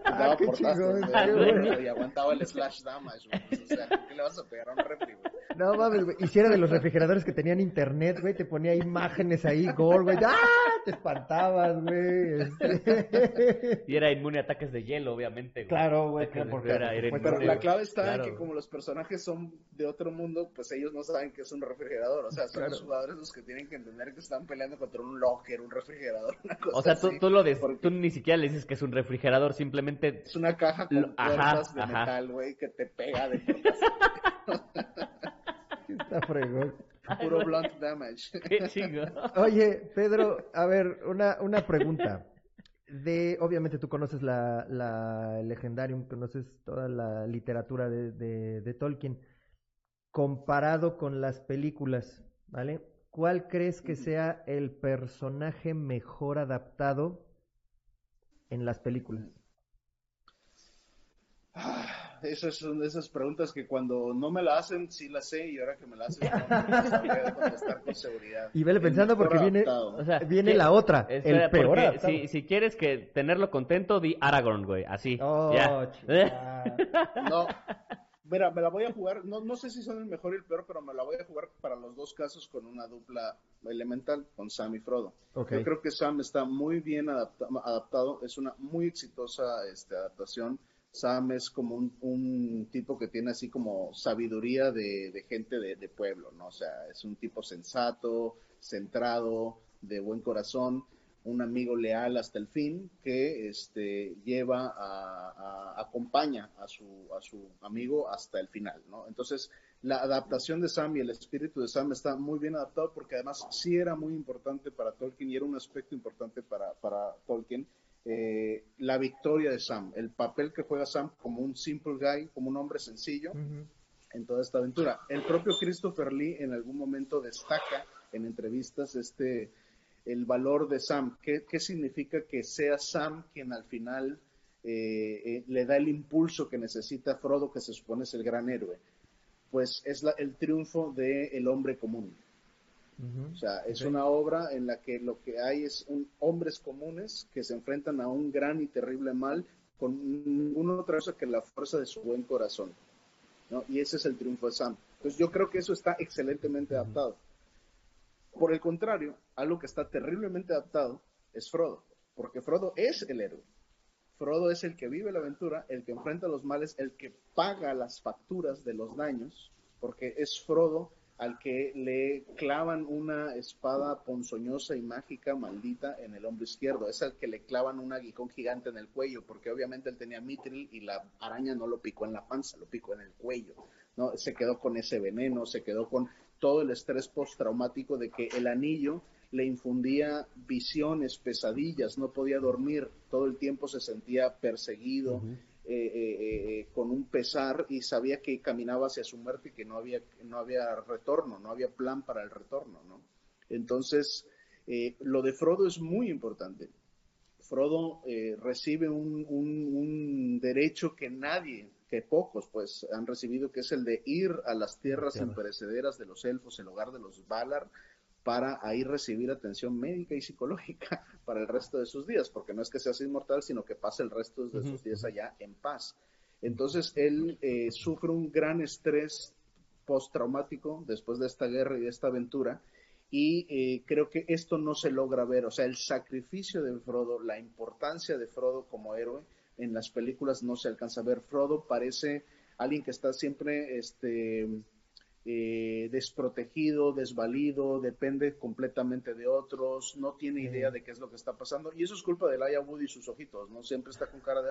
[SPEAKER 3] Daba
[SPEAKER 1] Ah, qué chingón, bueno.
[SPEAKER 3] y aguantaba el slash damage, güey. Pues, o sea, ¿qué le vas a pegar a un refri, güey?
[SPEAKER 1] No mames, güey. Hiciera de los refrigeradores que tenían internet, güey. Te ponía imágenes ahí, gore, güey. ¡Ah! Te espantabas, güey. este.
[SPEAKER 2] Y era inmune a ataques de hielo, obviamente. güey.
[SPEAKER 1] Claro, güey, claro, porque-
[SPEAKER 2] era- era
[SPEAKER 3] Pero la clave está
[SPEAKER 2] Claro,
[SPEAKER 3] en que
[SPEAKER 2] güey.
[SPEAKER 3] como los personajes son de otro mundo, pues ellos no saben que es un refrigerador. O sea, son
[SPEAKER 1] Claro.
[SPEAKER 3] los jugadores los que tienen que entender que están peleando contra un locker, un refrigerador, una cosa
[SPEAKER 2] O sea, tú, lo des-
[SPEAKER 3] Porque
[SPEAKER 2] tú ni siquiera le dices que es un refrigerador, simplemente
[SPEAKER 3] Es una caja con
[SPEAKER 2] Lo- ajá,
[SPEAKER 3] de
[SPEAKER 2] ajá.
[SPEAKER 3] metal, güey, que te pega de.
[SPEAKER 1] Está fregón.
[SPEAKER 3] Puro blunt damage.
[SPEAKER 2] qué chingo.
[SPEAKER 1] Oye, Pedro, a ver, una, una pregunta. De, obviamente tú conoces la, la Legendarium, conoces toda la literatura de, de, de Tolkien. Comparado con las películas, ¿vale? ¿Cuál crees que sea el personaje mejor adaptado en las películas?
[SPEAKER 3] Ah, Esas son de esas preguntas que cuando no me la hacen, sí la sé, y ahora que me la hacen, no sabría contestar con seguridad.
[SPEAKER 1] Y vele
[SPEAKER 3] El
[SPEAKER 1] pensando porque viene,
[SPEAKER 3] adaptado.
[SPEAKER 2] O sea,
[SPEAKER 1] viene
[SPEAKER 2] ¿qué-
[SPEAKER 1] la otra,
[SPEAKER 2] Espera,
[SPEAKER 1] el peor
[SPEAKER 2] si, si quieres que tenerlo contento, di Aragorn, güey, así.
[SPEAKER 1] Oh,
[SPEAKER 2] ya.
[SPEAKER 3] No, mira, me la voy a jugar, no, no sé si son el mejor y el peor, pero me la voy a jugar para los dos casos con una dupla elemental, con Sam y Frodo.
[SPEAKER 1] Ok.
[SPEAKER 3] Yo creo que Sam está muy bien adapta- adaptado, es una muy exitosa este, adaptación. Sam es como un, un tipo que tiene así como sabiduría de, de gente de, de pueblo, ¿no? O sea, es un tipo sensato, centrado, de buen corazón. Un amigo leal hasta el fin que este, lleva a, acompaña a su, a su amigo hasta el final, ¿no? Entonces, la adaptación de Sam y el espíritu de Sam está muy bien adaptado porque además sí era muy importante para Tolkien y era un aspecto importante para, para Tolkien eh, la victoria de Sam, el papel que juega Sam como un simple guy, como un hombre sencillo en toda esta aventura. El propio Christopher Lee en algún momento destaca en entrevistas este el valor de Sam. ¿Qué, significa que sea Sam quien al final eh, eh, le da el impulso que necesita Frodo, que se supone es el gran héroe? Pues es el triunfo del hombre común. O sea, es una obra en la que lo que hay es un, hombres comunes que se enfrentan a un gran y terrible mal con ninguna otra cosa que la fuerza de su buen corazón. ¿no? Y ese es el triunfo de Sam. Entonces yo creo que eso está excelentemente adaptado. Por el contrario, algo que está terriblemente adaptado es Frodo, porque Frodo es el héroe. Frodo es el que vive la aventura, el que enfrenta los males, el que paga las facturas de los daños, porque es Frodo al que le clavan una espada ponzoñosa y mágica maldita en el hombro izquierdo. Es al que le clavan un aguijón gigante en el cuello, porque obviamente él tenía mitril y la araña no lo picó en la panza, lo picó en el cuello. ¿no? Se quedó con ese veneno, se quedó con todo el estrés postraumático de que el anillo le infundía visiones, pesadillas, no podía dormir, todo el tiempo se sentía perseguido, eh, eh, eh, con un pesar y sabía que caminaba hacia su muerte y que no había, no había retorno, no había plan para el retorno, ¿no? Entonces, lo de Frodo es muy importante. Frodo recibe un, un, derecho que nadie, que pocos, pues, han recibido, que es el de ir a las tierras imperecederas de los elfos, el hogar de los Valar, para ahí recibir atención médica y psicológica para el resto de sus días, porque no es que seas inmortal, sino que pase el resto de sus días allá en paz. Entonces él eh, sufre un gran estrés postraumático después de esta guerra y de esta aventura, y eh, creo que esto no se logra ver, o sea, el sacrificio de Frodo, la importancia de Frodo como héroe en las películas no se alcanza a ver. Frodo parece alguien que está siempre este, eh, desprotegido, desvalido, depende completamente de otros, no tiene idea de qué es lo que está pasando. Y eso es culpa de Laia Wood y sus ojitos, ¿no? Siempre está con cara de,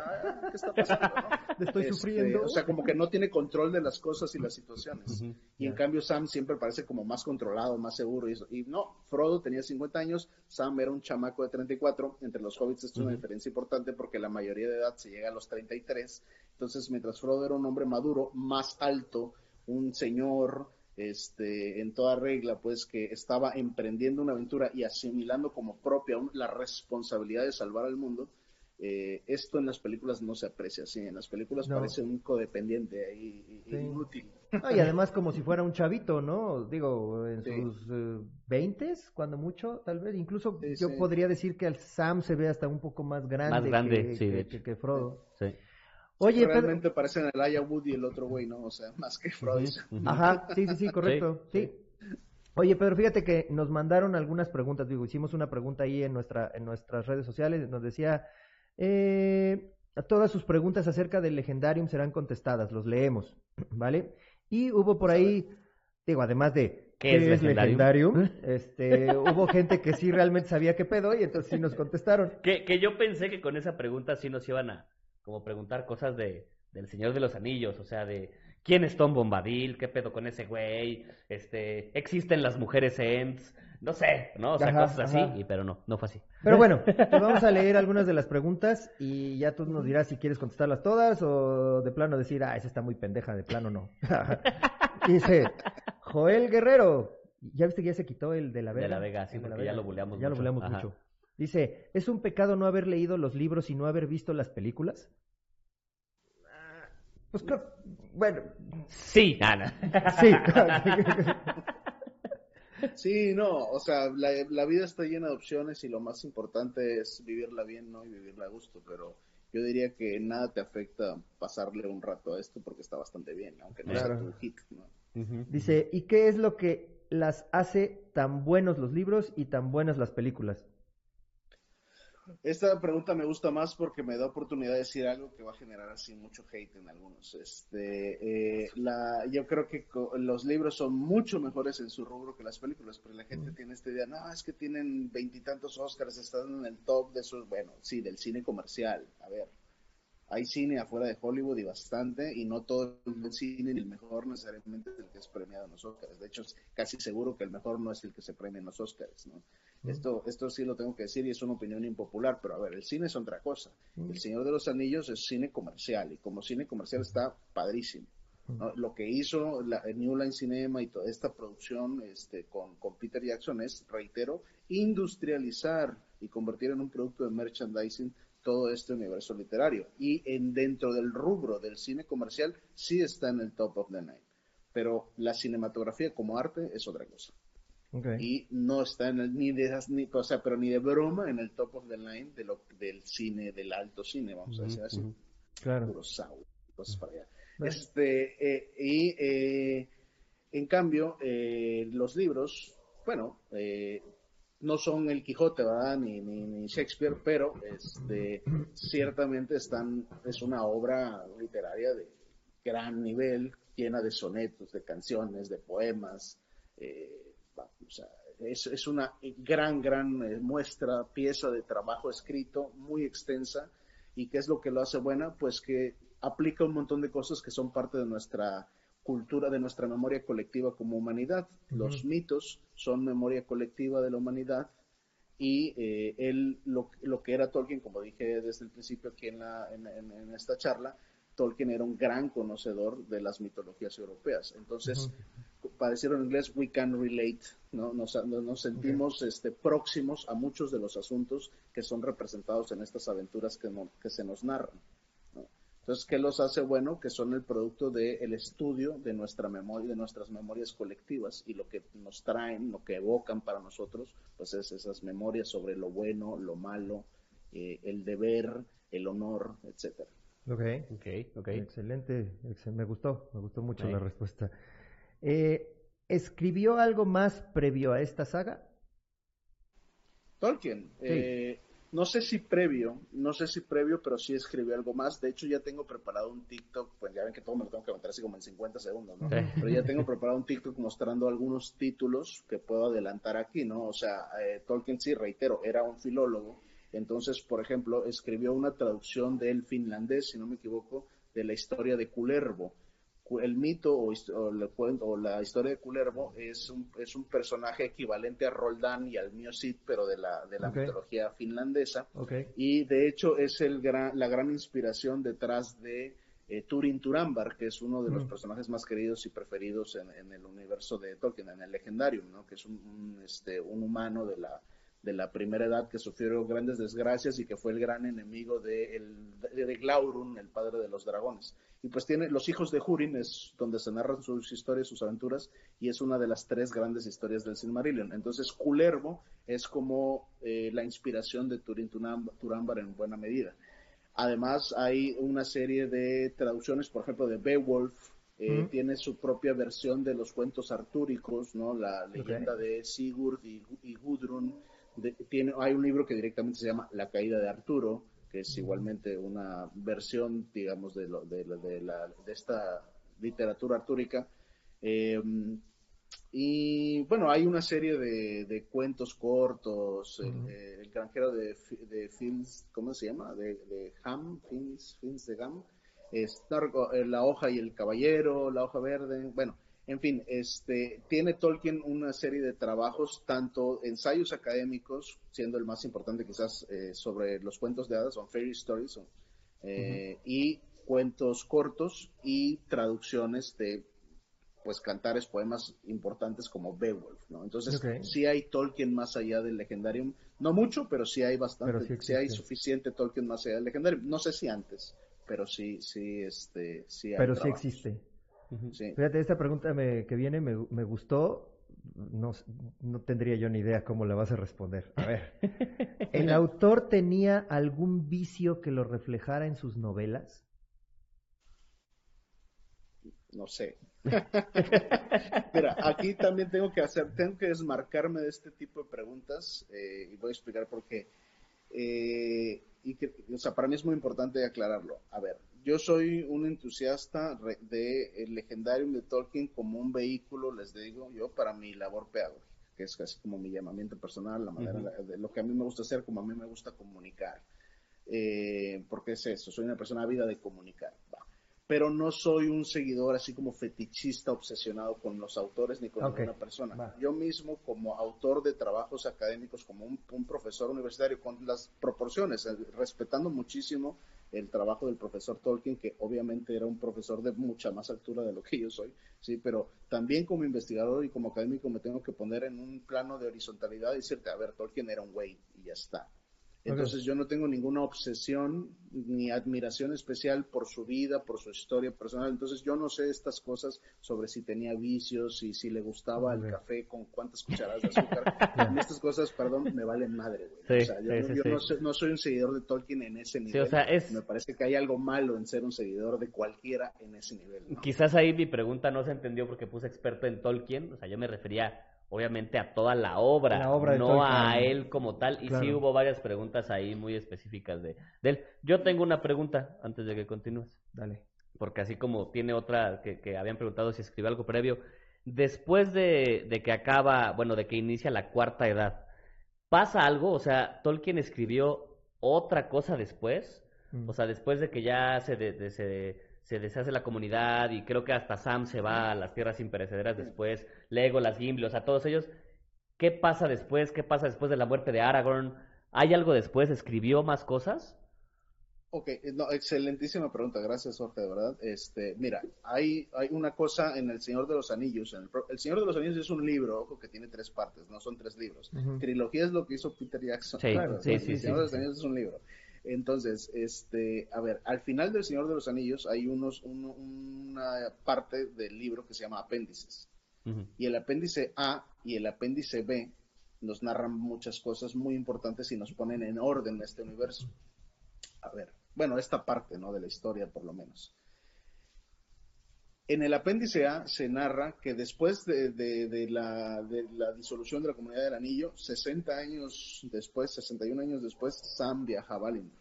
[SPEAKER 3] ¿qué está pasando?
[SPEAKER 1] Estoy este, sufriendo.
[SPEAKER 3] O sea, como que no tiene control de las cosas y las situaciones. Y en cambio Sam siempre parece como más controlado, más seguro. Y, y no, Frodo tenía 50 años, Sam era un chamaco de 34. Entre los hobbits esto es una diferencia importante porque la mayoría de edad se llega a los 33. Entonces, mientras Frodo era un hombre maduro, más alto, un señor este, en toda regla, pues que estaba emprendiendo una aventura y asimilando como propia la responsabilidad de salvar al mundo, eh, esto en las películas no se aprecia así, en las películas parece un codependiente y, inútil.
[SPEAKER 1] y además como si fuera un chavito, ¿no? Digo, en sus eh, veintes, cuando mucho, tal vez, incluso yo podría decir que el Sam se ve hasta un poco más grande, que, que, Frodo. Sí.
[SPEAKER 3] Oye, realmente parecen el Aya Wood y el otro güey, ¿no? O sea, más que Freud.
[SPEAKER 1] Ajá, sí, sí, sí, correcto. Sí. Oye, Pedro, fíjate que nos mandaron algunas preguntas. Digo, hicimos una pregunta ahí en nuestra, en nuestras redes sociales. Nos decía, eh, todas sus preguntas acerca del Legendarium serán contestadas. Los leemos, ¿vale? Y hubo por ahí, digo, además de ¿Qué, es, Legendarium? Este, hubo gente que sí realmente sabía qué pedo y entonces sí nos contestaron.
[SPEAKER 2] Que, que yo pensé que con esa pregunta sí nos iban a, como preguntar cosas de, del Señor de los Anillos, o sea, de quién es Tom Bombadil, qué pedo con ese güey, este, existen las mujeres Ents, no sé, ¿no? O sea, cosas así, y, pero no, no fue así.
[SPEAKER 1] Pero bueno, vamos a leer algunas de las preguntas y ya tú nos dirás si quieres contestarlas todas o de plano decir, ah, esa está muy pendeja, de plano no. Dice, Joel Guerrero, ¿ya viste que ya se quitó el de la Vega?
[SPEAKER 2] De la Vega, sí, porque ya lo buleamos
[SPEAKER 1] ya mucho. Ya lo buleamos mucho. Dice, ¿es un pecado no haber leído los libros y no haber visto las películas? Pues bueno.
[SPEAKER 2] Sí, Ana.
[SPEAKER 1] Sí.
[SPEAKER 3] sí, no, o sea, la, vida está llena de opciones y lo más importante es vivirla bien, ¿no? Y vivirla a gusto, pero yo diría que nada te afecta pasarle un rato a esto porque está bastante bien, aunque no sea tu hit, ¿no?
[SPEAKER 1] Dice, ¿y qué es lo que las hace tan buenos los libros y tan buenas las películas?
[SPEAKER 3] Esta pregunta me gusta más porque me da oportunidad de decir algo que va a generar así mucho hate en algunos. Este, eh, la, yo creo que los libros son mucho mejores en su rubro que las películas, pero la gente tiene esta idea, no, es que tienen veintitantos Oscars, están en el top de sus, bueno, sí, del cine comercial. A ver, hay cine afuera de Hollywood y bastante, y no todo el cine ni el mejor necesariamente es el que es premiado en los Oscars. De hecho, casi seguro que el mejor no es el que se premia en los Oscars, ¿no? Esto, esto sí lo tengo que decir y es una opinión impopular, pero a ver, el cine es otra cosa. El Señor de los Anillos es cine comercial y como cine comercial está padrísimo. Lo que hizo la, New Line Cinema y toda esta producción este, con, con Peter Jackson es, reitero, industrializar y convertir en un producto de merchandising todo este universo literario. Y en dentro del rubro del cine comercial sí está en el top of the night. Pero la cinematografía como arte es otra cosa. Y no está en el, ni de esas, ni, o sea, pero ni de broma en el top of the line de lo, del cine, del alto cine, vamos a decir así.
[SPEAKER 1] Claro.
[SPEAKER 3] cosas para allá. Este, eh, y eh, en cambio, eh, los libros, bueno, no son el Quijote, ¿verdad? Ni, ni, Shakespeare, pero este, ciertamente están, es una obra literaria de gran nivel, llena de sonetos, de canciones, de poemas. Eh, o sea, es, es, una gran, gran eh, muestra, pieza de trabajo escrito, muy extensa. ¿Y qué es lo que lo hace buena? Pues que aplica un montón de cosas que son parte de nuestra cultura de nuestra memoria colectiva como humanidad. Los mitos son memoria colectiva de la humanidad y eh, él, lo, que era Tolkien, como dije desde el principio aquí en, la, en, esta charla, Tolkien era un gran conocedor de las mitologías europeas. Entonces, decirlo en inglés, we can relate, ¿no? Nos, nos sentimos este, próximos a muchos de los asuntos que son representados en estas aventuras que, que se nos narran. Entonces, ¿qué los hace bueno? Que son el producto del estudio de nuestra memoria, de nuestras memorias colectivas y lo que nos traen, lo que evocan para nosotros, pues es esas memorias sobre lo bueno, lo malo, eh, el deber, el honor, etcétera.
[SPEAKER 1] Ok, ok, ok. Excelente, me gustó, me gustó mucho la respuesta. Eh, ¿Escribió algo más previo a esta saga?
[SPEAKER 3] Tolkien. Sí. Eh, no sé si previo, no sé si previo, pero sí escribí algo más. De hecho, ya tengo preparado un TikTok, pues ya ven que todo me lo tengo que meter así como en 50 segundos, ¿no? Pero ya tengo preparado un TikTok mostrando algunos títulos que puedo adelantar aquí, ¿no? O sea, eh, Tolkien sí, reitero, era un filólogo. Entonces, por ejemplo, escribió una traducción del finlandés, si no me equivoco, de la historia de Culervo el mito o, o, la historia de Culervo es un, es un personaje equivalente a Roldán y al Cid, pero de la, de la mitología finlandesa. Y de hecho es el gran, la gran inspiración detrás de eh, Turin Turambar, que es uno de los mm. personajes más queridos y preferidos en, el universo de Tolkien, en el Legendarium, ¿no? que es un, este, un humano de la, de la primera edad que sufrió grandes desgracias y que fue el gran enemigo de, el, de Glaurung, el padre de los dragones. Y pues tiene Los hijos de Hurin, es donde se narran sus historias, sus aventuras, y es una de las tres grandes historias del Silmarillion. Entonces, Culervo es como eh, la inspiración de Turin Turambar en buena medida. Además, hay una serie de traducciones, por ejemplo, de Beowulf, eh, tiene su propia versión de los cuentos artúricos, ¿no? La leyenda de Sigurd y, y Gudrun, tiene, hay un libro que directamente se llama La caída de Arturo, que es igualmente una versión, digamos, de, lo, de, de, la, de esta literatura artúrica. Em, y bueno, hay una serie de, cuentos cortos, eh, eh, El granjero de, de Fins, ¿cómo se llama? De, Ham, Fins, Fins de Ham, es, eh, La hoja y el caballero, La hoja verde, bueno, en fin, este, tiene Tolkien una serie de trabajos, tanto ensayos académicos, siendo el más importante quizás eh, sobre los cuentos de hadas, son fairy stories, eh, y cuentos cortos y traducciones de pues cantares, poemas importantes como Beowulf, ¿no? Entonces, sí hay Tolkien más allá del Legendarium, no mucho, pero sí hay bastante, sí, hay suficiente Tolkien más allá del Legendarium, no sé si antes, pero sí, sí, este, sí hay
[SPEAKER 1] Pero sí existe. Fíjate, esta pregunta que viene me, gustó. No, no, tendría yo ni idea cómo la vas a responder. A ver, ¿el autor tenía algún vicio que lo reflejara en sus novelas?
[SPEAKER 3] No sé. Mira, aquí también tengo que hacer, tengo que desmarcarme de este tipo de preguntas eh, y voy a explicar por qué. Eh, y que, o sea, para mí es muy importante aclararlo. A ver, yo soy un entusiasta de el legendario de Tolkien como un vehículo, les digo yo, para mi labor pedagógica, que es casi como mi llamamiento personal, la manera de lo que a mí me gusta hacer, como a mí me gusta comunicar. Eh, porque es eso, soy una persona ávida de comunicar pero no soy un seguidor así como fetichista obsesionado con los autores ni con ninguna persona. Yo mismo como autor de trabajos académicos, como un, profesor universitario, con las proporciones, eh, respetando muchísimo el trabajo del profesor Tolkien, que obviamente era un profesor de mucha más altura de lo que yo soy, sí, pero también como investigador y como académico me tengo que poner en un plano de horizontalidad y decirte, a ver, Tolkien era un güey y ya está. Entonces yo no tengo ninguna obsesión ni admiración especial por su vida, por su historia personal. Entonces yo no sé estas cosas sobre si tenía vicios y si le gustaba el café con cuántas cucharadas de azúcar. estas cosas, perdón, me valen madre, güey. o sea, yo, no, soy, un seguidor de Tolkien en ese nivel. O sea, Me parece que hay algo malo en ser un seguidor de cualquiera en ese nivel.
[SPEAKER 2] Quizás ahí mi pregunta no se entendió porque puse experto en Tolkien. O sea, yo me refería obviamente a toda la obra, no a él como tal. Y sí hubo varias preguntas ahí muy específicas de, él. Yo tengo una pregunta antes de que continúes.
[SPEAKER 1] Dale.
[SPEAKER 2] Porque así como tiene otra que, habían preguntado si escribió algo previo, después de, que acaba, bueno, de que inicia la cuarta edad, ¿pasa algo? O sea, Tolkien escribió otra cosa después. Mm. O sea, después de que ya se, de, se se deshace la comunidad y creo que hasta Sam se va a las tierras imperecederas después, Lego, las Gimli, o sea, todos ellos. ¿Qué pasa después? ¿Qué pasa después de la muerte de Aragorn? ¿Hay algo después? ¿Escribió más cosas?
[SPEAKER 3] Ok, no, excelentísima pregunta, gracias Jorge, de verdad. Este, mira, hay, hay una cosa en El Señor de los Anillos. el, Señor de los Anillos es un libro, ojo, que tiene tres partes, no son tres libros. Trilogía es lo que hizo Peter Jackson.
[SPEAKER 2] Sí, sí,
[SPEAKER 3] sí, El Señor de los Anillos es un libro. Entonces, este, a ver, al final del Señor de los Anillos hay unos, una parte del libro que se llama apéndices. Y el apéndice A y el apéndice B nos narran muchas cosas muy importantes y nos ponen en orden este universo. A ver, bueno, esta parte, ¿no? De la historia, por lo menos. En el apéndice A se narra que después de, de, la, de, la, disolución de la comunidad del anillo, 60 años después, 61 años después, Sam viaja a Valinor.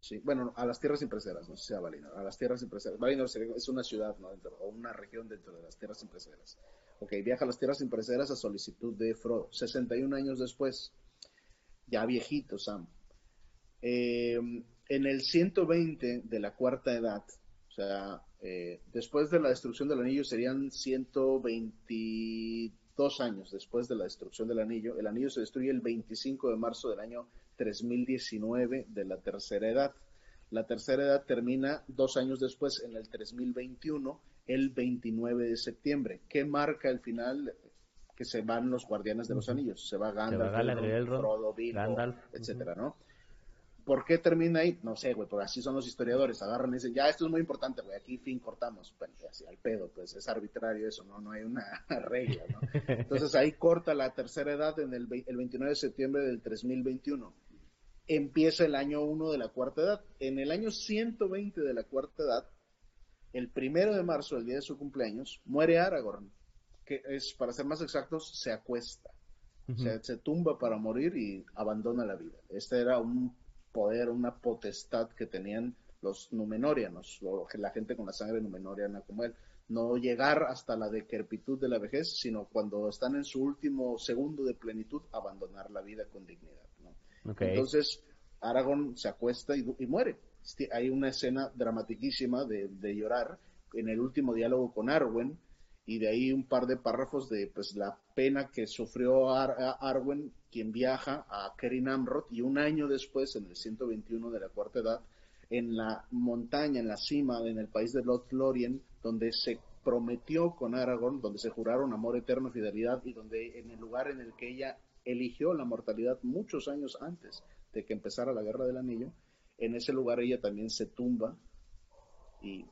[SPEAKER 3] sí, bueno, a las tierras impreseras, no sé si a Valinor, a las tierras impreseras. Valinor es una ciudad, ¿no? o una región dentro de las tierras impreseras. Ok, viaja a las tierras impreseras a solicitud de Frodo. 61 años después, ya viejito Sam. Eh, en el 120 de la cuarta edad, sea, eh, después de la destrucción del anillo serían 122 años después de la destrucción del anillo. El anillo se destruye el 25 de marzo del año 3019 de la tercera edad. La tercera edad termina dos años después, en el 3021, el 29 de septiembre. ¿Qué marca el final? Que se van los guardianes de los anillos. Se va Gandalf, Frodo, Bilbo, etcétera, ¿no? ¿Por qué termina ahí? No sé, güey, porque así son los historiadores. Agarran y dicen, ya, esto es muy importante, güey, aquí fin cortamos. Bueno, así al pedo, pues es arbitrario eso, ¿no? No hay una regla, ¿no? Entonces ahí corta la tercera edad en el, el 29 de septiembre del 3021. Empieza el año 1 de la cuarta edad. En el año 120 de la cuarta edad, el primero de marzo, el día de su cumpleaños, muere Aragorn, que es, para ser más exactos, se acuesta. se, se tumba para morir y abandona la vida. Este era un poder, una potestad que tenían los numenorianos, o la gente con la sangre numenoriana como él. No llegar hasta la decrepitud de la vejez, sino cuando están en su último segundo de plenitud, abandonar la vida con dignidad. Entonces, Aragorn se acuesta y, muere. Hay una escena dramatiquísima de, llorar en el último diálogo con Arwen, y de ahí un par de párrafos de pues la pena que sufrió Arwen quien viaja a Kerin Amroth y un año después, en el 121 de la cuarta edad, en la montaña, en la cima, en el país de Lothlorien, donde se prometió con Aragorn, donde se juraron amor eterno, fidelidad, y donde en el lugar en el que ella eligió la mortalidad muchos años antes de que empezara la Guerra del Anillo, en ese lugar ella también se tumba y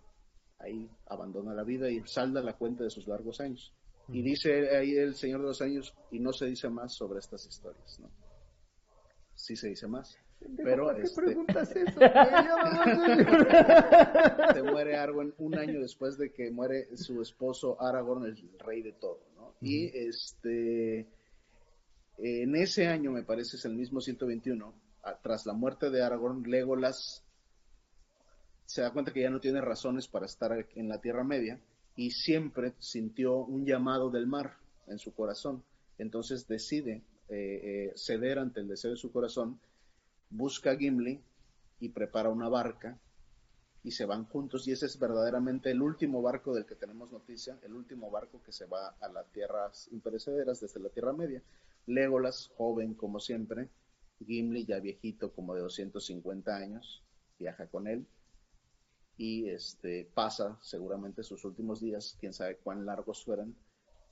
[SPEAKER 3] ahí abandona la vida y salda la cuenta de sus largos años. Y dice ahí el Señor de los Años, y no se dice más sobre estas historias, ¿no? Sí se dice más. Pero
[SPEAKER 1] qué este... preguntas eso?
[SPEAKER 3] se muere Arwen un año después de que muere su esposo Aragorn, el rey de todo, ¿no? Y este En ese año, me parece, es el mismo 121, tras la muerte de Aragorn, Legolas se da cuenta que ya no tiene razones para estar en la Tierra Media y siempre sintió un llamado del mar en su corazón. Entonces decide eh, eh, ceder ante el deseo de su corazón, busca a Gimli y prepara una barca y se van juntos y ese es verdaderamente el último barco del que tenemos noticia, el último barco que se va a las tierras imperecederas desde la Tierra Media. Legolas, joven como siempre, Gimli ya viejito como de 250 años, viaja con él y este pasa seguramente sus últimos días, quién sabe cuán largos fueran,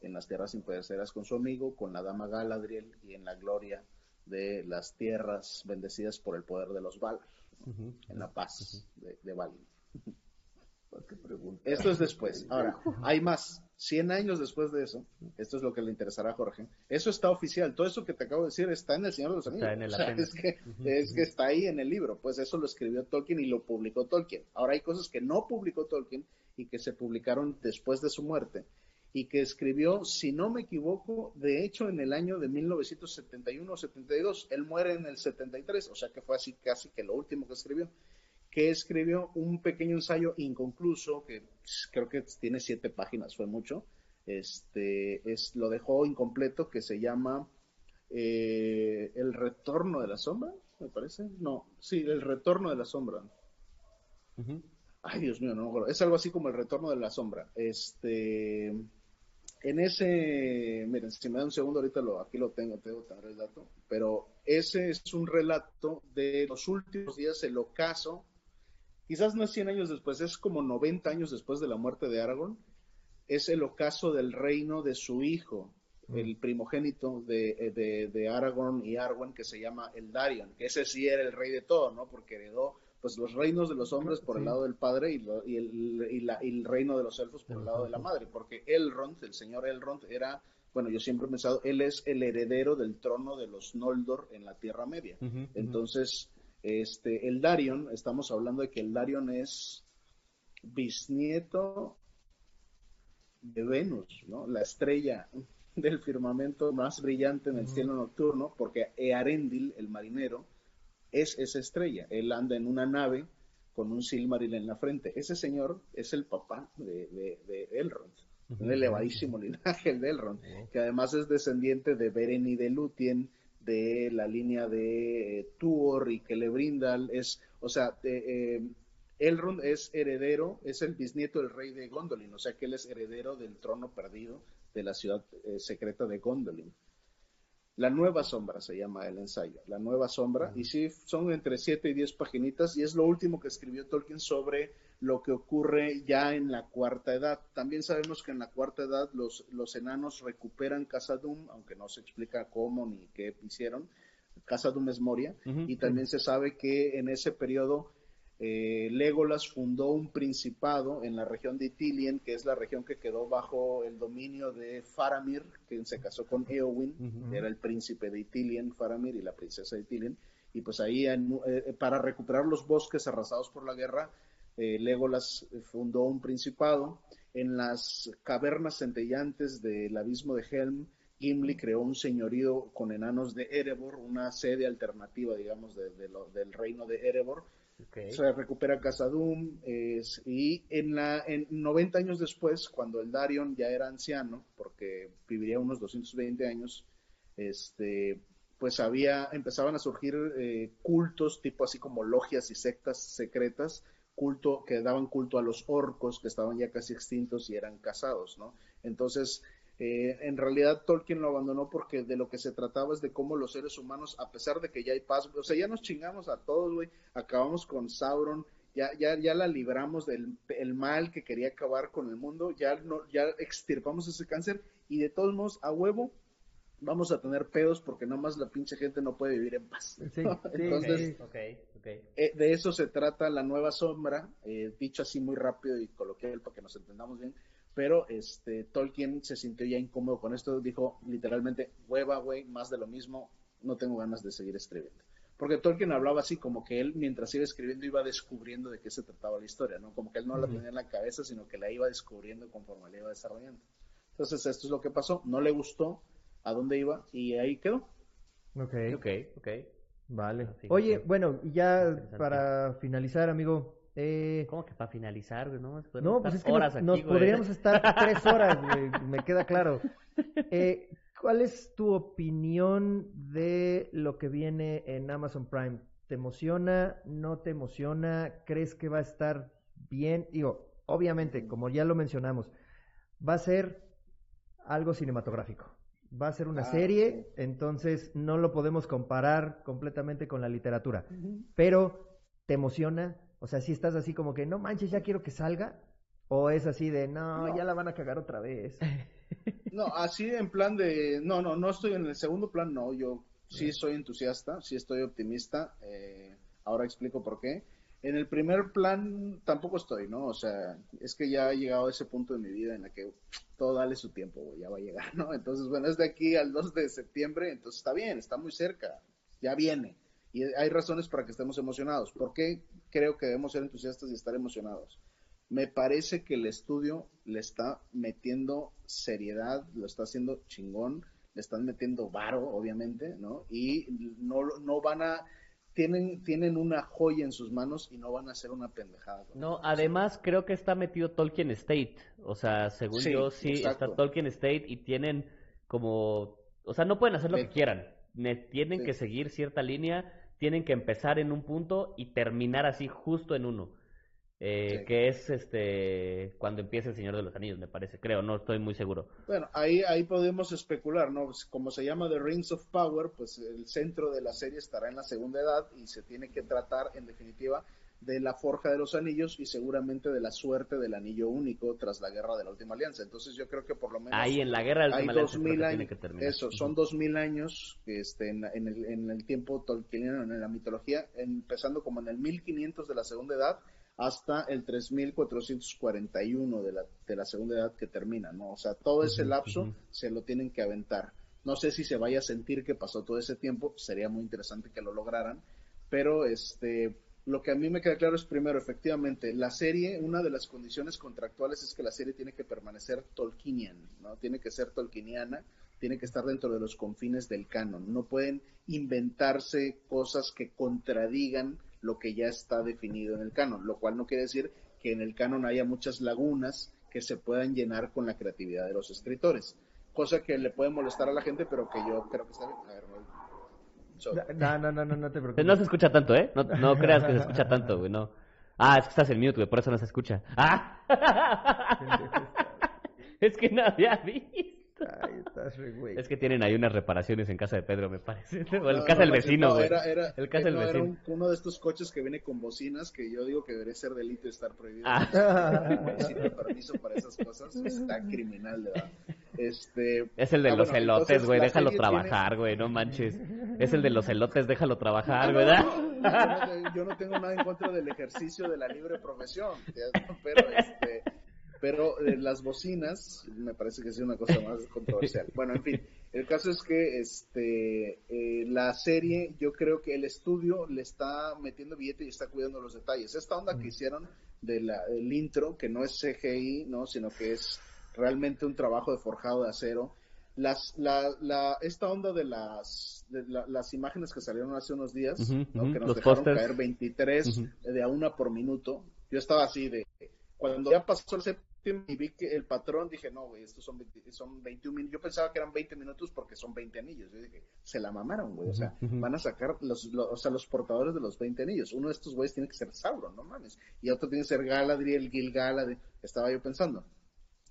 [SPEAKER 3] en las tierras imperecederas con su amigo, con la dama Galadriel y en la gloria de las tierras bendecidas por el poder de los Valar, en la paz de, de. Esto es después. Ahora, hay más. 100 años después de eso, esto es lo que le interesará a Jorge, eso está oficial, todo eso que te acabo de decir está en El Señor de los Anillos. es, que, es que está ahí en el libro, pues eso lo escribió Tolkien y lo publicó Tolkien. Ahora hay cosas que no publicó Tolkien y que se publicaron después de su muerte y que escribió, si no me equivoco, de hecho en el año de 1971 o 72, él muere en el 73, o sea que fue así casi que lo último que escribió que escribió un pequeño ensayo inconcluso, que creo que tiene siete páginas, fue mucho, este, es, lo dejó incompleto, que se llama eh, El retorno de la sombra, me parece. No, sí, El retorno de la sombra. Ay, Dios mío, no me acuerdo. Es algo así como El retorno de la sombra. Este, en ese, miren, si me da un segundo, ahorita lo, aquí lo tengo, tengo tener el dato, pero ese es un relato de los últimos días, el ocaso quizás no es 100 años después, es como 90 años después de la muerte de Aragorn, es el ocaso del reino de su hijo, mm. el primogénito de, de, de, Aragorn y Arwen, que se llama Eldarion, que ese sí era el rey de todo, ¿no? Porque heredó pues los reinos de los hombres por el lado del padre y, y, el, y, la, y, el, reino de los elfos por el lado de la madre, porque Elrond, el señor Elrond, era, bueno, yo siempre he pensado, él es el heredero del trono de los Noldor en la Tierra Media. Entonces, este, el Darion, estamos hablando de que el Darion es bisnieto de Venus, ¿no? La estrella del firmamento más brillante en el cielo nocturno, porque Earendil, el marinero, es esa estrella. Él anda en una nave con un Silmaril en la frente. Ese señor es el papá de, de, Elrond, un elevadísimo linaje el de Elrond, que además es descendiente de Beren y de Lúthien, de la línea de eh, Tuor y Celebrindal, es, o sea, eh, Elrond es heredero, es el bisnieto del rey de Gondolin, o sea que él es heredero del trono perdido de la ciudad eh, secreta de Gondolin. La Nueva Sombra se llama el ensayo, La Nueva Sombra, y sí, son entre 7 y 10 paginitas, y es lo último que escribió Tolkien sobre lo que ocurre ya en la cuarta edad. También sabemos que en la cuarta edad los, los enanos recuperan Casa Doom, aunque no se explica cómo ni qué hicieron. Casa Doom es Moria, y también se sabe que en ese periodo eh, Legolas fundó un principado en la región de Itilien, que es la región que quedó bajo el dominio de Faramir, quien se casó con Eowyn, que era el príncipe de Itilien, Faramir, y la princesa de Itilien. Y pues ahí, eh, para recuperar los bosques arrasados por la guerra, eh, Legolas fundó un principado. En las cavernas centellantes del abismo de Helm, Gimli creó un señorío con enanos de Erebor, una sede alternativa, digamos, del reino de Erebor. Se recupera Casadum y en, la, en 90 años después, cuando el Darion ya era anciano, porque viviría unos 220 años, este, pues había, empezaban a surgir eh, cultos, tipo así como logias y sectas secretas, culto, que daban culto a los orcos que estaban ya casi extintos y eran casados, ¿no? Entonces, eh, en realidad Tolkien lo abandonó porque de lo que se trataba es de cómo los seres humanos, a pesar de que ya hay paz, o sea, ya nos chingamos a todos, güey, acabamos con Sauron, ya, ya, ya la libramos del el mal que quería acabar con el mundo, ya, no, ya extirpamos ese cáncer y de todos modos, a huevo, vamos a tener pedos porque nomás la pinche gente no puede vivir en paz. Entonces, eh, de eso se trata la nueva sombra, eh, dicho así muy rápido y coloquial para que nos entendamos bien. Pero este Tolkien se sintió ya incómodo con esto, dijo literalmente, hueva, güey, más de lo mismo, no tengo ganas de seguir escribiendo. Porque Tolkien hablaba así como que él, mientras iba escribiendo, iba descubriendo de qué se trataba la historia, ¿no? Como que él no la tenía en la cabeza, sino que la iba descubriendo conforme la iba desarrollando. Entonces, esto es lo que pasó. No le gustó, a dónde iba y ahí quedó.
[SPEAKER 1] Ok.
[SPEAKER 2] Ok, ok.
[SPEAKER 1] Vale.
[SPEAKER 2] Así,
[SPEAKER 1] Oye,
[SPEAKER 2] sí.
[SPEAKER 1] bueno, y ya para finalizar, amigo. Eh,
[SPEAKER 2] ¿Cómo que para finalizar, güey? No,
[SPEAKER 1] no, pues es que
[SPEAKER 2] aquí,
[SPEAKER 1] nos podríamos estar tres horas, güey, me queda claro. Eh, ¿Cuál es tu opinión de lo que viene en Amazon Prime? ¿Te emociona? ¿No te emociona? ¿Crees que va a estar bien? Digo, obviamente, como ya lo mencionamos, va a ser algo cinematográfico. Va a ser una
[SPEAKER 3] Ah,
[SPEAKER 1] serie, entonces no lo podemos comparar completamente con la literatura. Pero, ¿te emociona? O sea, si estás así como que, no manches, ya quiero que salga. ¿O es así de, no,
[SPEAKER 3] No.
[SPEAKER 1] ya la van a cagar otra vez?
[SPEAKER 3] No, así en plan de, no, no, no estoy en el segundo plan, no, yo sí soy entusiasta, sí estoy optimista, eh, ahora explico por qué. En el primer plan tampoco estoy, ¿no? O sea, es que ya he llegado a ese punto de mi vida en el que todo dale su tiempo, güey, ya va a llegar, ¿no? Entonces, bueno, es de aquí al 2 de septiembre, entonces está bien, está muy cerca, ya viene. Y hay razones para que estemos emocionados. ¿Por qué creo que debemos ser entusiastas y estar emocionados? Me parece que el estudio le está metiendo seriedad, lo está haciendo chingón, le están metiendo varo, obviamente, ¿no? Y no, no van a, tienen, tienen una joya en sus manos y no van a hacer una pendejada.
[SPEAKER 2] No, además creo que está metido Tolkien State. O sea, según
[SPEAKER 3] Sí,
[SPEAKER 2] yo, sí
[SPEAKER 3] exacto.
[SPEAKER 2] está Tolkien State y tienen como. O sea, no pueden hacer lo que quieran. Ne- tienen
[SPEAKER 3] Sí.
[SPEAKER 2] que seguir cierta línea, tienen que empezar en un punto y terminar así justo en uno. Eh,
[SPEAKER 3] Sí.
[SPEAKER 2] Que es este cuando empieza el Señor de los Anillos, me parece, creo, no estoy muy seguro.
[SPEAKER 3] Bueno, ahí, ahí podemos especular, ¿no? Pues, Como se llama The Rings of Power, pues el centro de la serie estará en la segunda edad y se tiene que tratar, en definitiva, de la forja de los anillos y seguramente de la suerte del anillo único tras la guerra de la última alianza. Entonces yo creo que por lo menos
[SPEAKER 2] Ahí en la guerra del
[SPEAKER 3] hay
[SPEAKER 2] Última Alianza
[SPEAKER 3] mil
[SPEAKER 2] que
[SPEAKER 3] años,
[SPEAKER 2] que terminar.
[SPEAKER 3] eso, son dos mil años este, en, en el, en el tiempo tolkieniano, en la mitología, empezando como en el 1500 de la segunda edad hasta el 3441 de la, de la segunda edad que termina, ¿no? O sea, todo ese lapso se lo tienen que aventar. No sé si se vaya a sentir que pasó todo ese tiempo, sería muy interesante que lo lograran, pero este, lo que a mí me queda claro es primero, efectivamente, la serie, una de las condiciones contractuales es que la serie tiene que permanecer Tolkienian, ¿no? Tiene que ser tolkieniana, tiene que estar dentro de los confines del canon. No pueden inventarse cosas que contradigan lo que ya está definido en el canon, lo cual no quiere decir que en el canon haya muchas lagunas que se puedan llenar con la creatividad de los escritores. Cosa que le puede molestar a la gente, pero que yo creo que está bien. A ver, no-
[SPEAKER 1] no, no, no, no te preocupes.
[SPEAKER 2] No se escucha tanto, ¿eh? No, no creas que se escucha tanto, güey, no. Ah, es que estás en mute, güey, por eso no se escucha. ¡Ah! es que no había visto.
[SPEAKER 1] Ay, estás re güey.
[SPEAKER 2] Es que tienen ahí unas reparaciones en casa de Pedro, me parece. O en
[SPEAKER 3] No,
[SPEAKER 2] casa
[SPEAKER 3] no
[SPEAKER 2] del vecino,
[SPEAKER 3] no,
[SPEAKER 2] güey.
[SPEAKER 3] era- era-
[SPEAKER 2] El casa del
[SPEAKER 3] no, era
[SPEAKER 2] vecino.
[SPEAKER 3] un- uno de estos coches que viene con bocinas que yo digo que debería ser delito y estar prohibido.
[SPEAKER 2] Ah.
[SPEAKER 3] No necesito permiso para esas cosas, está criminal, verdad. Este,
[SPEAKER 2] Es el de
[SPEAKER 3] ah,
[SPEAKER 2] los
[SPEAKER 3] bueno,
[SPEAKER 2] elotes, güey, déjalo trabajar, güey, no manches. Es el de los elotes, déjalo trabajar,
[SPEAKER 3] no,
[SPEAKER 2] ¿verdad?
[SPEAKER 3] no, yo, no, yo no tengo nada en contra del ejercicio de la libre profesión, pero este, pero eh, las bocinas me parece que es una cosa más controversial. Bueno, en fin, el caso es que este eh, la serie, yo creo que el estudio le está metiendo billete y está cuidando los detalles. Esta onda que hicieron de la- del intro, que no es CGI, no, sino que es realmente un trabajo de forjado de acero las, la, la, esta onda de las, de la- las imágenes que salieron hace unos días, que nos dejaron
[SPEAKER 2] pósters.
[SPEAKER 3] caer 23
[SPEAKER 2] Ujú.
[SPEAKER 3] de a una por minuto, yo estaba así de, cuando ya pasó el y vi que el patrón, dije, no, güey, estos son, 20 son 21 minutos, yo pensaba que eran 20 minutos porque son 20 anillos, yo dije, se la mamaron, güey, o sea, van a sacar los, los- o sea, los portadores de los 20 anillos, uno de estos güeyes tiene que ser Sauron, no mames, y otro tiene que ser Galadriel, Gil-galad, estaba yo pensando.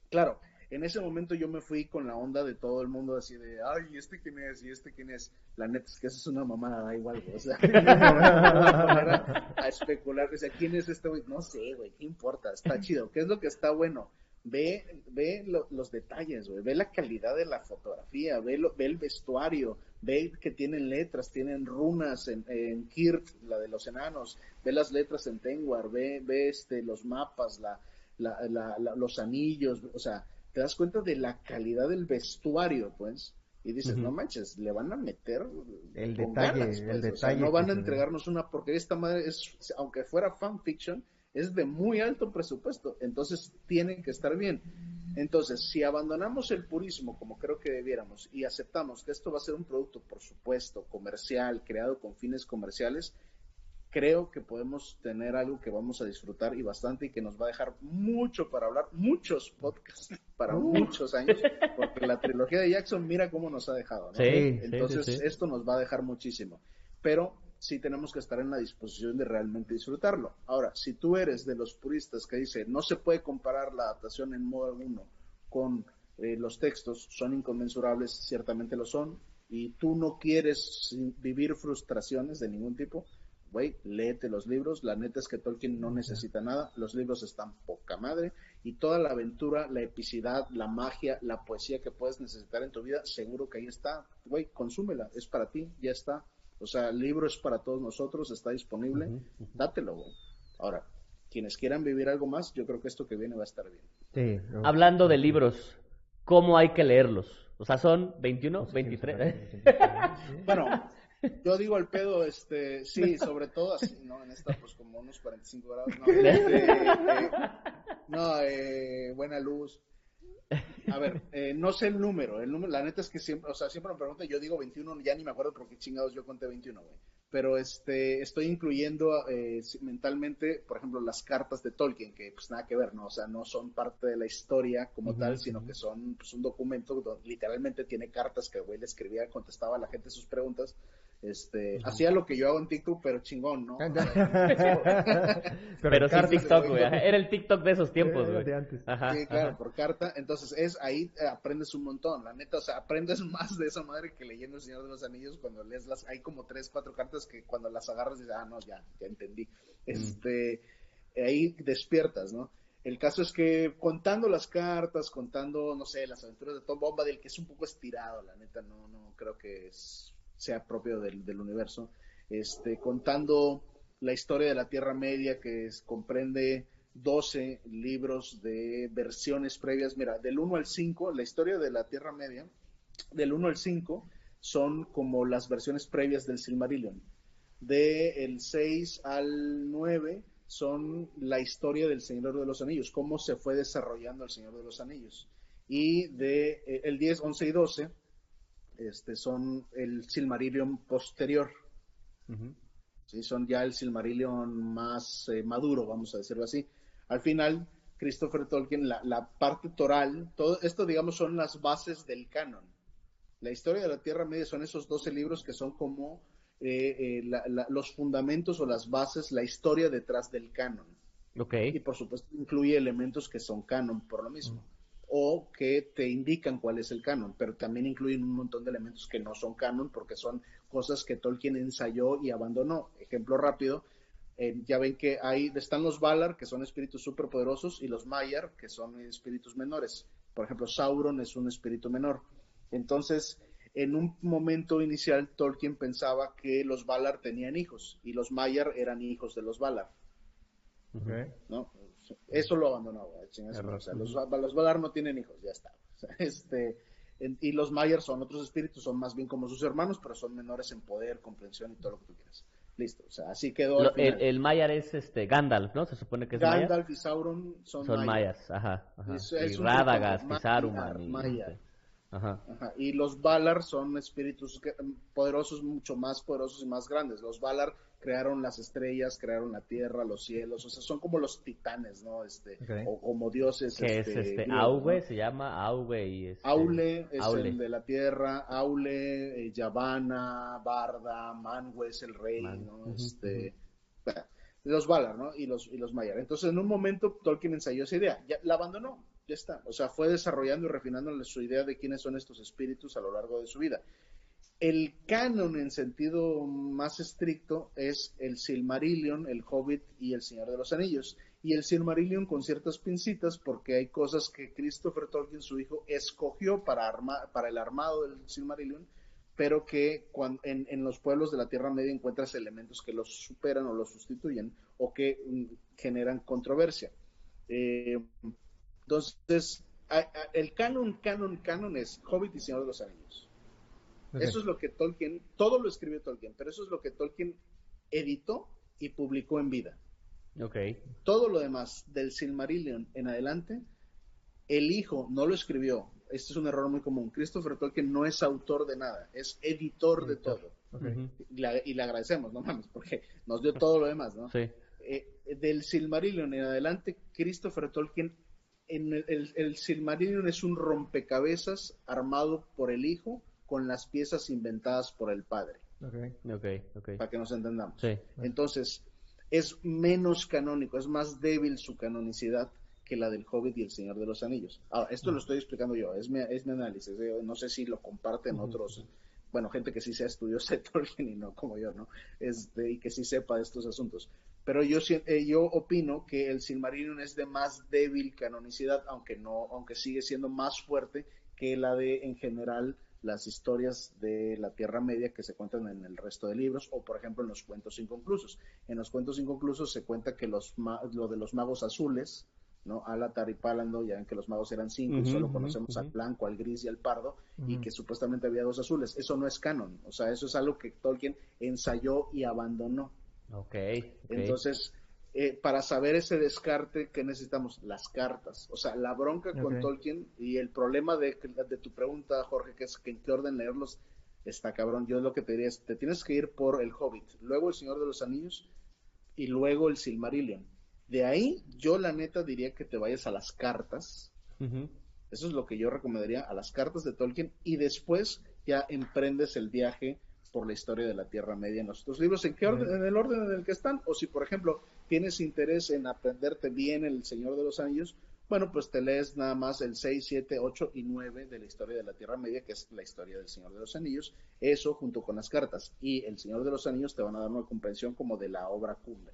[SPEAKER 3] Claro, en ese momento yo me fui con la onda de todo el mundo así de, ay, ¿este quién es? ¿Y este quién es? La neta es que eso es una mamada, da igual. O sea, a especular, o sea, ¿quién es este güey? No sé, güey, ¿qué importa? Está chido. ¿Qué es lo que está bueno? Ve, ve lo- los detalles, güey, ve la calidad de la fotografía, ve, lo- ve el vestuario, ve que tienen letras, tienen runas en, en Kirt, la de los enanos, ve las letras en Tengwar, ve, ve este, los mapas, la, la, la- la- los anillos, o sea, te das cuenta de la calidad del vestuario, pues, y dices, no manches, le van a meter
[SPEAKER 1] El
[SPEAKER 3] con
[SPEAKER 1] detalle,
[SPEAKER 3] ganas,
[SPEAKER 1] el
[SPEAKER 3] pues, o sea,
[SPEAKER 1] detalle
[SPEAKER 3] no van a entregarnos una porque esta madre es, aunque fuera fanfiction, es de muy alto presupuesto, entonces tienen que estar bien. Entonces, si abandonamos el purismo como creo que debiéramos y aceptamos que esto va a ser un producto, por supuesto, comercial, creado con fines comerciales, creo que podemos tener algo que vamos a disfrutar y bastante y que nos va a dejar mucho para hablar, muchos podcasts para muchos años, porque la trilogía de Jackson mira cómo nos ha dejado. ¿no?
[SPEAKER 2] Sí,
[SPEAKER 3] Entonces,
[SPEAKER 2] sí, sí.
[SPEAKER 3] esto nos va a dejar muchísimo. Pero sí tenemos que estar en la disposición de realmente disfrutarlo. Ahora, si tú eres de los puristas que dice no se puede comparar la adaptación en modo alguno con eh, los textos, son inconmensurables, ciertamente lo son, y tú no quieres vivir frustraciones de ningún tipo, güey, léete los libros, la neta es que Tolkien no necesita nada, los libros están poca madre, y toda la aventura, la epicidad, la magia, la poesía que puedes necesitar en tu vida, seguro que ahí está, güey, consúmela, es para ti, ya está. O sea, el libro es para todos nosotros, está disponible,
[SPEAKER 2] ujú.
[SPEAKER 3] dátelo, güey. Ahora, quienes quieran vivir algo más, yo creo que esto que viene va a estar bien.
[SPEAKER 1] Sí, no.
[SPEAKER 2] Hablando de libros, ¿cómo hay que leerlos? O sea, son 21,
[SPEAKER 1] No sé quién
[SPEAKER 2] 23.
[SPEAKER 1] será.
[SPEAKER 3] Bueno, yo digo el pedo, este, sí, sobre todo así, ¿no? En esta, pues como unos 45 grados, no, este, eh, no, eh, buena luz. A ver, eh, no sé el número, el número, la neta es que siempre, o sea, siempre me preguntan, yo digo 21, ya ni me acuerdo por qué chingados yo conté 21, güey. Pero este, estoy incluyendo eh, mentalmente, por ejemplo, las cartas de Tolkien, que pues nada que ver, ¿no? O sea, no son parte de la historia como tal, sino que son pues, un documento donde literalmente tiene cartas que el güey le escribía, contestaba a la gente sus preguntas. Este, hacía lo que yo hago en TikTok, pero chingón, ¿no?
[SPEAKER 2] Pero sin TikTok,
[SPEAKER 3] güey.
[SPEAKER 2] Era el TikTok de esos tiempos,
[SPEAKER 1] de
[SPEAKER 2] güey.
[SPEAKER 1] antes.
[SPEAKER 2] Ajá,
[SPEAKER 3] Sí, claro,
[SPEAKER 2] ajá.
[SPEAKER 3] por carta. Entonces, es ahí eh, aprendes un montón, la neta. O sea, aprendes más de esa madre que leyendo El Señor de los Anillos cuando lees las. Hay como tres, cuatro cartas que cuando las agarras dices, ah, no, ya, ya entendí. Este, ahí despiertas, ¿no? El caso es que contando las cartas, contando, no sé, las aventuras de Tom Bombadil, que es un poco estirado, la neta, no, no creo que es- sea propio del, del universo. Este, contando la historia de la Tierra Media, que es- comprende 12 libros de versiones previas. Mira, del 1 al 5, la historia de la Tierra Media, del 1 al 5, son como las versiones previas del Silmarillion. De el 6 al 9 son la historia del Señor de los Anillos, cómo se fue desarrollando el Señor de los Anillos. Y de eh, el 10, 11 y 12 este, son el Silmarillion posterior. ¿sí? Son ya el Silmarillion más eh, maduro, vamos a decirlo así. Al final, Christopher Tolkien, la, la parte toral, todo esto, digamos, son las bases del canon. La historia de la Tierra Media son esos 12 libros que son como eh, eh, la- la- los fundamentos o las bases, la historia detrás del canon.
[SPEAKER 2] Ok.
[SPEAKER 3] Y por supuesto incluye elementos que son canon por lo mismo. O que te indican cuál es el canon, pero también incluyen un montón de elementos que no son canon porque son cosas que Tolkien ensayó y abandonó. Ejemplo rápido, eh, ya ven que ahí están los Valar, que son espíritus superpoderosos, y los Maiar, que son espíritus menores. Por ejemplo, Sauron es un espíritu menor. Entonces, en un momento inicial, Tolkien pensaba que los Valar tenían hijos y los Maiar eran hijos de los Valar.
[SPEAKER 1] Ok.
[SPEAKER 3] ¿no? Eso lo abandonó, güey, chingas,
[SPEAKER 1] Error.
[SPEAKER 3] o sea, los, los Valar no tienen hijos, ya está. O sea, este, en- y los Mayar son otros espíritus, son más bien como sus hermanos, pero son menores en poder, comprensión y todo lo que tú quieras. Listo, o sea, así quedó.
[SPEAKER 2] Lo- el, Maiar es este Gandalf, ¿no? Se supone que es.
[SPEAKER 3] Gandalf y Sauron son,
[SPEAKER 2] mayas, ajá. ajá.
[SPEAKER 3] Es- es
[SPEAKER 2] y
[SPEAKER 3] un
[SPEAKER 2] Radagast, Ajá.
[SPEAKER 3] Ajá, Y los Valar son espíritus que- poderosos, mucho más poderosos y más grandes. Los Valar crearon las estrellas, crearon la tierra, los cielos, o sea, son como los titanes, ¿no? Este, o como dioses.
[SPEAKER 2] Que es
[SPEAKER 3] este,
[SPEAKER 2] este
[SPEAKER 3] ¿no?
[SPEAKER 2] se llama Aue y este...
[SPEAKER 3] Aule es
[SPEAKER 2] Aule.
[SPEAKER 3] el de la tierra, Aule, eh, Yavanna, Barda, Manwë es el rey,
[SPEAKER 2] Man-
[SPEAKER 3] ¿no? Este, los Valar, ¿no? Y los, y los Maiar. Entonces, en un momento, Tolkien ensayó esa idea, ya la abandonó, ya está. O sea, fue desarrollando y refinando su idea de quiénes son estos espíritus a lo largo de su vida. El canon en sentido más estricto es el Silmarillion, el Hobbit y el Señor de los Anillos. Y el Silmarillion con ciertas pincitas porque hay cosas que Christopher Tolkien, su hijo, escogió para, arma- para el armado del Silmarillion, pero que cuan- en, en los pueblos de la Tierra Media encuentras elementos que los superan o los sustituyen o que mm, generan controversia. Eh, entonces, a- a- el canon, canon, canon es Hobbit y Señor de los Anillos. Eso es lo que Tolkien, todo lo escribió Tolkien, pero eso es lo que Tolkien editó y publicó en vida.
[SPEAKER 2] Ok.
[SPEAKER 3] Todo lo demás del Silmarillion en adelante El hijo no lo escribió. Este es un error muy común. Christopher Tolkien no es autor de nada, es editor de todo.
[SPEAKER 2] Ujú.
[SPEAKER 3] Y, la- y le agradecemos, no mames, porque nos dio todo lo demás, ¿no?
[SPEAKER 2] Sí.
[SPEAKER 3] Eh, del Silmarillion en adelante, Christopher Tolkien, en el, el- el Silmarillion es un rompecabezas armado por el hijo con las piezas inventadas por el padre,
[SPEAKER 1] Ok.
[SPEAKER 2] Ok, ok.
[SPEAKER 3] para que nos entendamos.
[SPEAKER 2] Sí.
[SPEAKER 3] Entonces, es menos canónico, es más débil su canonicidad que la del Hobbit y el Señor de los Anillos. Ahora, esto lo estoy explicando yo, es mi, es mi análisis, eh, no sé si lo comparten otros, bueno, gente que sí sea estudiosa de Tolkien y no como yo, ¿no? Este, y que sí sepa de estos asuntos. Pero yo, eh, yo opino que el Silmarillion es de más débil canonicidad, aunque no, aunque sigue siendo más fuerte que la de, en general, las historias de la Tierra Media que se cuentan en el resto de libros, o por ejemplo en los cuentos inconclusos. En los cuentos inconclusos se cuenta que los lo de los magos azules, ¿no? Alatar y Palando, ya ven que los magos eran cinco, y solo conocemos al blanco, al gris y al pardo, y que supuestamente había dos azules. Eso no es canon, o sea, eso es algo que Tolkien ensayó y abandonó.
[SPEAKER 2] Ok. ok.
[SPEAKER 3] Entonces, eh, para saber ese descarte, ¿qué necesitamos? Las cartas. O sea, la bronca con. Tolkien y el problema de, de tu pregunta, Jorge, que es que en qué orden leerlos, está cabrón. Yo lo que te diría es, te tienes que ir por El Hobbit, luego El Señor de los Anillos y luego El Silmarillion. De ahí, yo la neta diría que te vayas a las cartas. Eso es lo que yo recomendaría a las cartas de Tolkien y después ya emprendes el viaje por la historia de la Tierra Media en los otros libros, ¿en qué orden? En el orden en el que están. O si, por ejemplo, tienes interés en aprenderte bien El Señor de los Anillos, bueno, pues te lees nada más el 6, 7, 8 y 9 de la historia de la Tierra Media, que es la historia del Señor de los Anillos. Eso junto con las cartas. Y El Señor de los Anillos te van a dar una comprensión como de la obra cumbre.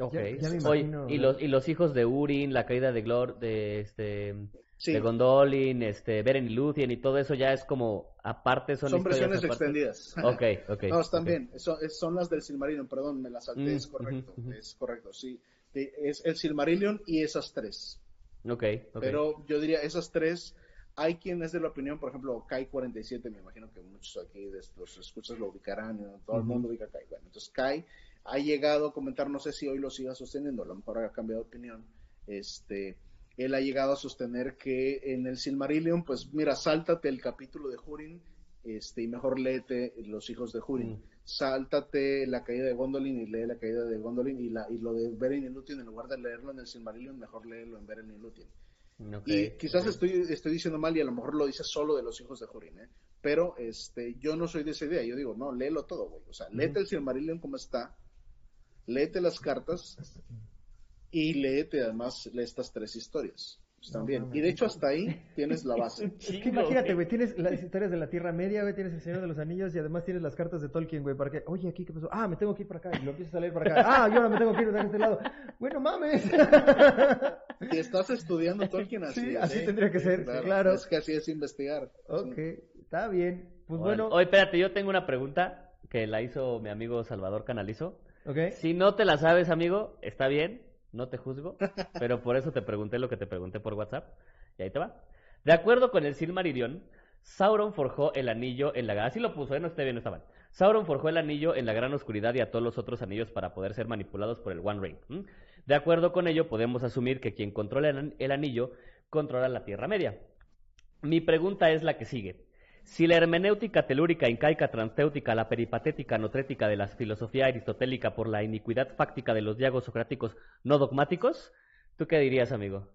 [SPEAKER 2] Ok.
[SPEAKER 1] Ya- ya me
[SPEAKER 2] Oye,
[SPEAKER 1] imagino,
[SPEAKER 2] y los, y los hijos de Urin, la caída de Glor, de este
[SPEAKER 3] Sí,
[SPEAKER 2] de Gondolin, este Beren y Lúthien y todo eso ya es como aparte son,
[SPEAKER 3] son versiones
[SPEAKER 2] aparte?
[SPEAKER 3] extendidas.
[SPEAKER 2] Ok, ok.
[SPEAKER 3] No, están bien. Eso- es- son las del Silmarillion, perdón, me las salté,
[SPEAKER 2] Mm,
[SPEAKER 3] es correcto.
[SPEAKER 2] ujú, ujú.
[SPEAKER 3] Es correcto, sí. Es el Silmarillion y esas tres.
[SPEAKER 2] Ok, ok.
[SPEAKER 3] Pero yo diría, esas tres, hay quien es de la opinión, por ejemplo, Kai 47, me imagino que muchos aquí de los escuchas lo ubicarán, ¿no? todo el mundo ubica Kai. Bueno, entonces Kai ha llegado a comentar, no sé si hoy lo siga sosteniendo, a lo mejor ha cambiado de opinión, este, él ha llegado a sostener que en el Silmarillion, pues mira, sáltate el capítulo de Hurin, este, y mejor léete Los hijos de Hurin.
[SPEAKER 2] Mm.
[SPEAKER 3] Sáltate la caída de Gondolin y lee la caída de Gondolin y, la, y lo de Beren y Lúthien, en lugar de leerlo en el Silmarillion, mejor léelo en Beren y Lúthien. Y quizás estoy, estoy diciendo mal y a lo mejor lo dice solo de los hijos de Hurin, ¿eh? Pero este, yo no soy de esa idea. Yo digo, no, léelo todo, güey. O sea, léete el Silmarillion como está, léete las cartas y léete además estas tres historias. Pues,
[SPEAKER 1] No
[SPEAKER 3] también. Y de hecho hasta ahí tienes la base.
[SPEAKER 1] Es que imagínate, güey, tienes las historias de la Tierra Media, güey, tienes el Señor de los Anillos y además tienes las cartas de Tolkien, güey, para que, oye, aquí qué pasó, ah, me tengo que ir para acá y lo empiezas a leer para acá, ah, yo ahora me tengo que ir de este lado, bueno, mames.
[SPEAKER 3] Si estás estudiando Tolkien así.
[SPEAKER 1] Sí,
[SPEAKER 3] es,
[SPEAKER 1] así
[SPEAKER 3] ¿eh?
[SPEAKER 1] tendría que ser, claro.
[SPEAKER 3] Es que así es investigar.
[SPEAKER 1] ok,
[SPEAKER 3] Sí.
[SPEAKER 1] está bien, pues bueno,
[SPEAKER 2] Oye, espérate, yo tengo una pregunta que la hizo mi amigo Salvador Canalizo. Si no te la sabes, amigo, está bien, no te juzgo, pero por eso te pregunté lo que te pregunté por WhatsApp. Y ahí te va. De acuerdo con el Silmarillion, Sauron forjó el anillo en la... Así lo puso, ¿eh? No esté bien, no está mal. Sauron forjó el anillo en la gran oscuridad y ató los otros anillos para poder ser manipulados por el One Ring. De acuerdo con ello, podemos asumir que quien controla el anillo controla la Tierra Media. Mi pregunta es la que sigue. Si la hermenéutica telúrica, incaica, transteutica, la peripatética, notrética de la filosofía aristotélica por la iniquidad fáctica de los diagos socráticos no dogmáticos, ¿tú qué dirías, amigo?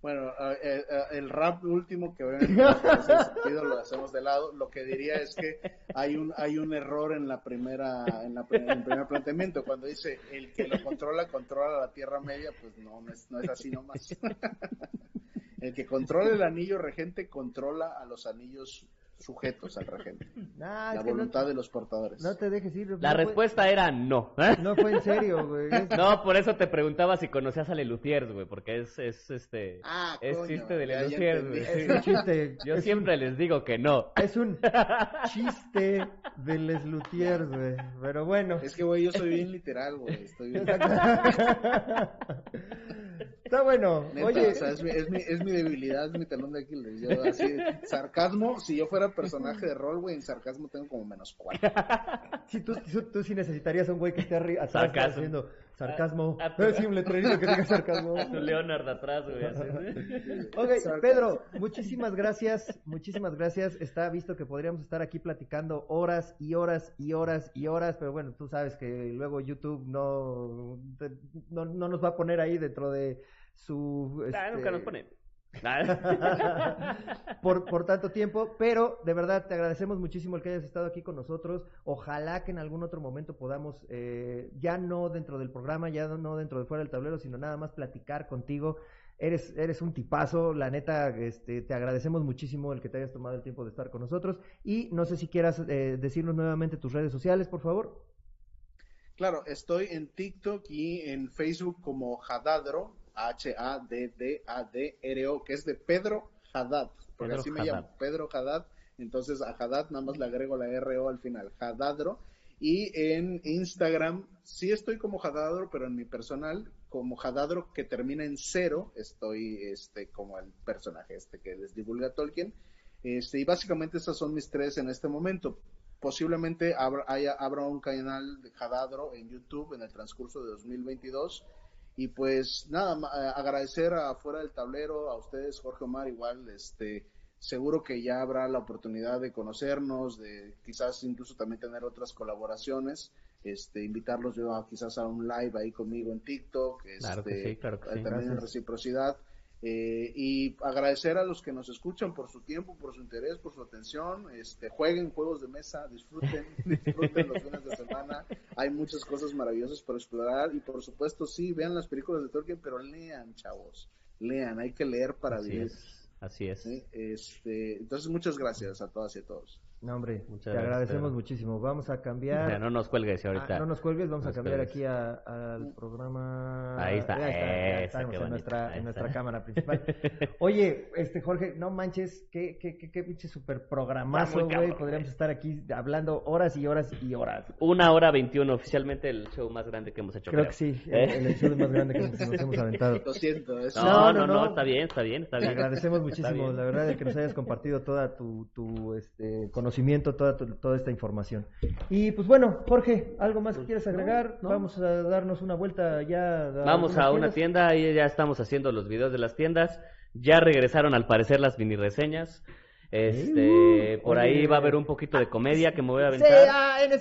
[SPEAKER 3] Bueno, eh, el rap último que obviamente tiene sentido lo hacemos de lado. Lo que diría es que hay un hay un error en la primera en, la, en el primer planteamiento cuando dice el que lo controla controla la Tierra Media, pues no no es, no es así nomás. El que controla el anillo regente controla a los anillos sujetos al regente.
[SPEAKER 1] Nah,
[SPEAKER 3] La
[SPEAKER 1] no,
[SPEAKER 3] voluntad de los portadores.
[SPEAKER 1] no te dejes ir.
[SPEAKER 2] La
[SPEAKER 1] no fue-
[SPEAKER 2] respuesta era no. ¿eh?
[SPEAKER 1] no fue en serio, güey, es-
[SPEAKER 2] No, por eso te preguntaba si conocías a Lelutiers, güey, porque es, es este...
[SPEAKER 3] Ah,
[SPEAKER 2] es
[SPEAKER 3] coño,
[SPEAKER 2] chiste de Lelutiers, güey.
[SPEAKER 1] es un chiste,
[SPEAKER 2] Yo
[SPEAKER 1] es
[SPEAKER 2] siempre les digo que no.
[SPEAKER 1] es un chiste de Les Luthiers, güey, pero bueno.
[SPEAKER 3] Es que güey, yo soy bien literal, güey, estoy bien
[SPEAKER 1] Está bueno.
[SPEAKER 3] Neta,
[SPEAKER 1] Oye,
[SPEAKER 3] o sea, es mi, es, mi, es mi debilidad, es mi talón de Aquiles. Yo así, sarcasmo, si yo fuera personaje de rol, güey, en sarcasmo tengo como menos cuatro.
[SPEAKER 1] si tú, tú, tú sí necesitaría a un güey que esté arriba atrás
[SPEAKER 2] Sarcasmo.
[SPEAKER 1] haciendo Sarcasmo.
[SPEAKER 2] A- a tu-
[SPEAKER 1] sí, un letrerito que diga sarcasmo.
[SPEAKER 2] A tu Leonard atrás, güey.
[SPEAKER 1] Ok. Pedro, muchísimas gracias, muchísimas gracias. Está visto que podríamos estar aquí platicando horas y horas y horas y horas, pero bueno, tú sabes que luego YouTube no, te- no, no nos va a poner ahí dentro de su...
[SPEAKER 2] Ah,
[SPEAKER 1] este,
[SPEAKER 2] nunca nos pone.
[SPEAKER 1] por, tanto tiempo, pero de verdad te agradecemos muchísimo el que hayas estado aquí con nosotros. Ojalá que en algún otro momento podamos, eh, ya no dentro del programa, ya no dentro de fuera del tablero, sino nada más platicar contigo. Eres, eres un tipazo, la neta, este, te agradecemos muchísimo el que te hayas tomado el tiempo de estar con nosotros. Y no sé si quieras eh, decirnos nuevamente tus redes sociales, por favor.
[SPEAKER 3] Claro, estoy en TikTok y en Facebook como Hadadro, H-A-D-D-A-D-R-O, que es de Pedro Haddad, porque
[SPEAKER 2] Pedro
[SPEAKER 3] así me llamo, Pedro Haddad. Entonces a Haddad nada más le agrego la R-O al final, Hadadro. Y en Instagram sí estoy como Hadadro, pero en mi personal, como Hadadro que termina en cero, estoy este como el personaje este que les divulga Tolkien. Este, y básicamente esas son mis tres en este momento. Posiblemente abra, haya, abra un canal de Hadadro en YouTube en el transcurso de 2022. Y pues nada, eh, agradecer a Fuera del Tablero, a ustedes, Jorge Omar, igual, este, seguro que ya habrá la oportunidad de conocernos, de quizás incluso también tener otras colaboraciones, este, invitarlos yo a quizás a un live ahí conmigo en TikTok,
[SPEAKER 2] Claro que
[SPEAKER 3] este,
[SPEAKER 2] sí, claro que
[SPEAKER 3] eh,
[SPEAKER 2] sí.
[SPEAKER 3] también en reciprocidad. Eh, y agradecer a los que nos escuchan por su tiempo, por su interés, por su atención. Este, jueguen juegos de mesa, disfruten, disfruten los fines de semana. Hay muchas cosas maravillosas por explorar y por supuesto sí, vean las películas de Tolkien, pero lean, chavos, lean. Hay que leer para
[SPEAKER 2] Así
[SPEAKER 3] vivir.
[SPEAKER 2] es, así es.
[SPEAKER 3] ¿sí? Este, entonces muchas gracias a todas y a todos.
[SPEAKER 1] No, hombre,
[SPEAKER 2] Muchas
[SPEAKER 1] te
[SPEAKER 2] gracias,
[SPEAKER 1] agradecemos
[SPEAKER 2] Pedro.
[SPEAKER 1] muchísimo. Vamos a
[SPEAKER 2] O
[SPEAKER 1] cambiar.
[SPEAKER 2] sea, no nos cuelgues ahorita.
[SPEAKER 1] Ah, no nos cuelgues, vamos a cambiar
[SPEAKER 2] cuelgues.
[SPEAKER 1] aquí a- al programa.
[SPEAKER 2] Ahí está, esa,
[SPEAKER 1] estamos en
[SPEAKER 2] bonito,
[SPEAKER 1] nuestra,
[SPEAKER 2] ahí
[SPEAKER 1] en nuestra cámara principal. Oye, este Jorge, no manches, qué, qué, qué, qué pinche super programazo, güey. Podríamos estar aquí hablando horas y horas y horas.
[SPEAKER 2] Una hora veintiuno, oficialmente el show más grande que hemos hecho.
[SPEAKER 1] Creo que sí, el,
[SPEAKER 2] ¿Eh?
[SPEAKER 1] el episodio más grande que nos, nos hemos aventado.
[SPEAKER 3] Lo siento, es-
[SPEAKER 2] No,
[SPEAKER 1] No,
[SPEAKER 2] no,
[SPEAKER 1] no,
[SPEAKER 2] está bien, está bien, está
[SPEAKER 1] Te
[SPEAKER 2] bien.
[SPEAKER 1] agradecemos
[SPEAKER 2] Está
[SPEAKER 1] muchísimo,
[SPEAKER 2] bien.
[SPEAKER 1] la verdad, de que nos hayas compartido toda tu, tu este, conocimiento, toda, tu- toda esta información. Y pues bueno, Jorge, ¿algo más que quieres
[SPEAKER 2] no,
[SPEAKER 1] agregar?
[SPEAKER 2] no.
[SPEAKER 1] Vamos a darnos una vuelta ya.
[SPEAKER 2] Vamos a una tienda, ahí ya estamos haciendo los videos de las tiendas. Ya regresaron al parecer las mini reseñas. Este,
[SPEAKER 1] Uh,
[SPEAKER 2] por
[SPEAKER 1] oye.
[SPEAKER 2] ahí va a haber un poquito de comedia que me voy a aventar.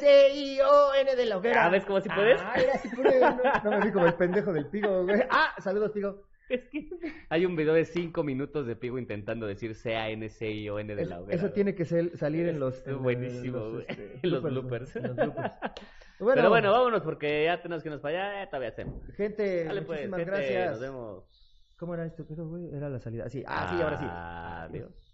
[SPEAKER 1] C-A-N-C-I-O-N de la hoguera.
[SPEAKER 2] Ah, ¿ves cómo sí puedes?
[SPEAKER 1] Ah, era pude, no, no me vi como el pendejo del pigo, güey. Ah, saludos, pigo.
[SPEAKER 2] Es que hay un video de cinco minutos de Pigo intentando decir C-A-N-C-I-O-N de
[SPEAKER 1] Eso,
[SPEAKER 2] la hoguera.
[SPEAKER 1] eso tiene que ser, salir en los. En
[SPEAKER 2] buenísimo,
[SPEAKER 1] los,
[SPEAKER 2] güey.
[SPEAKER 1] este,
[SPEAKER 2] En los
[SPEAKER 1] bloopers,
[SPEAKER 2] bloopers.
[SPEAKER 1] en los bloopers.
[SPEAKER 2] Pero bueno, vámonos porque ya tenemos que irnos para allá, eh, todavía hacemos.
[SPEAKER 1] Gente,
[SPEAKER 2] Dale pues,
[SPEAKER 1] muchísimas
[SPEAKER 2] gente,
[SPEAKER 1] gracias.
[SPEAKER 2] nos vemos.
[SPEAKER 1] ¿Cómo era esto? Pero, güey, era la salida. Ah, sí, ah, sí, ahora sí.
[SPEAKER 2] Adiós.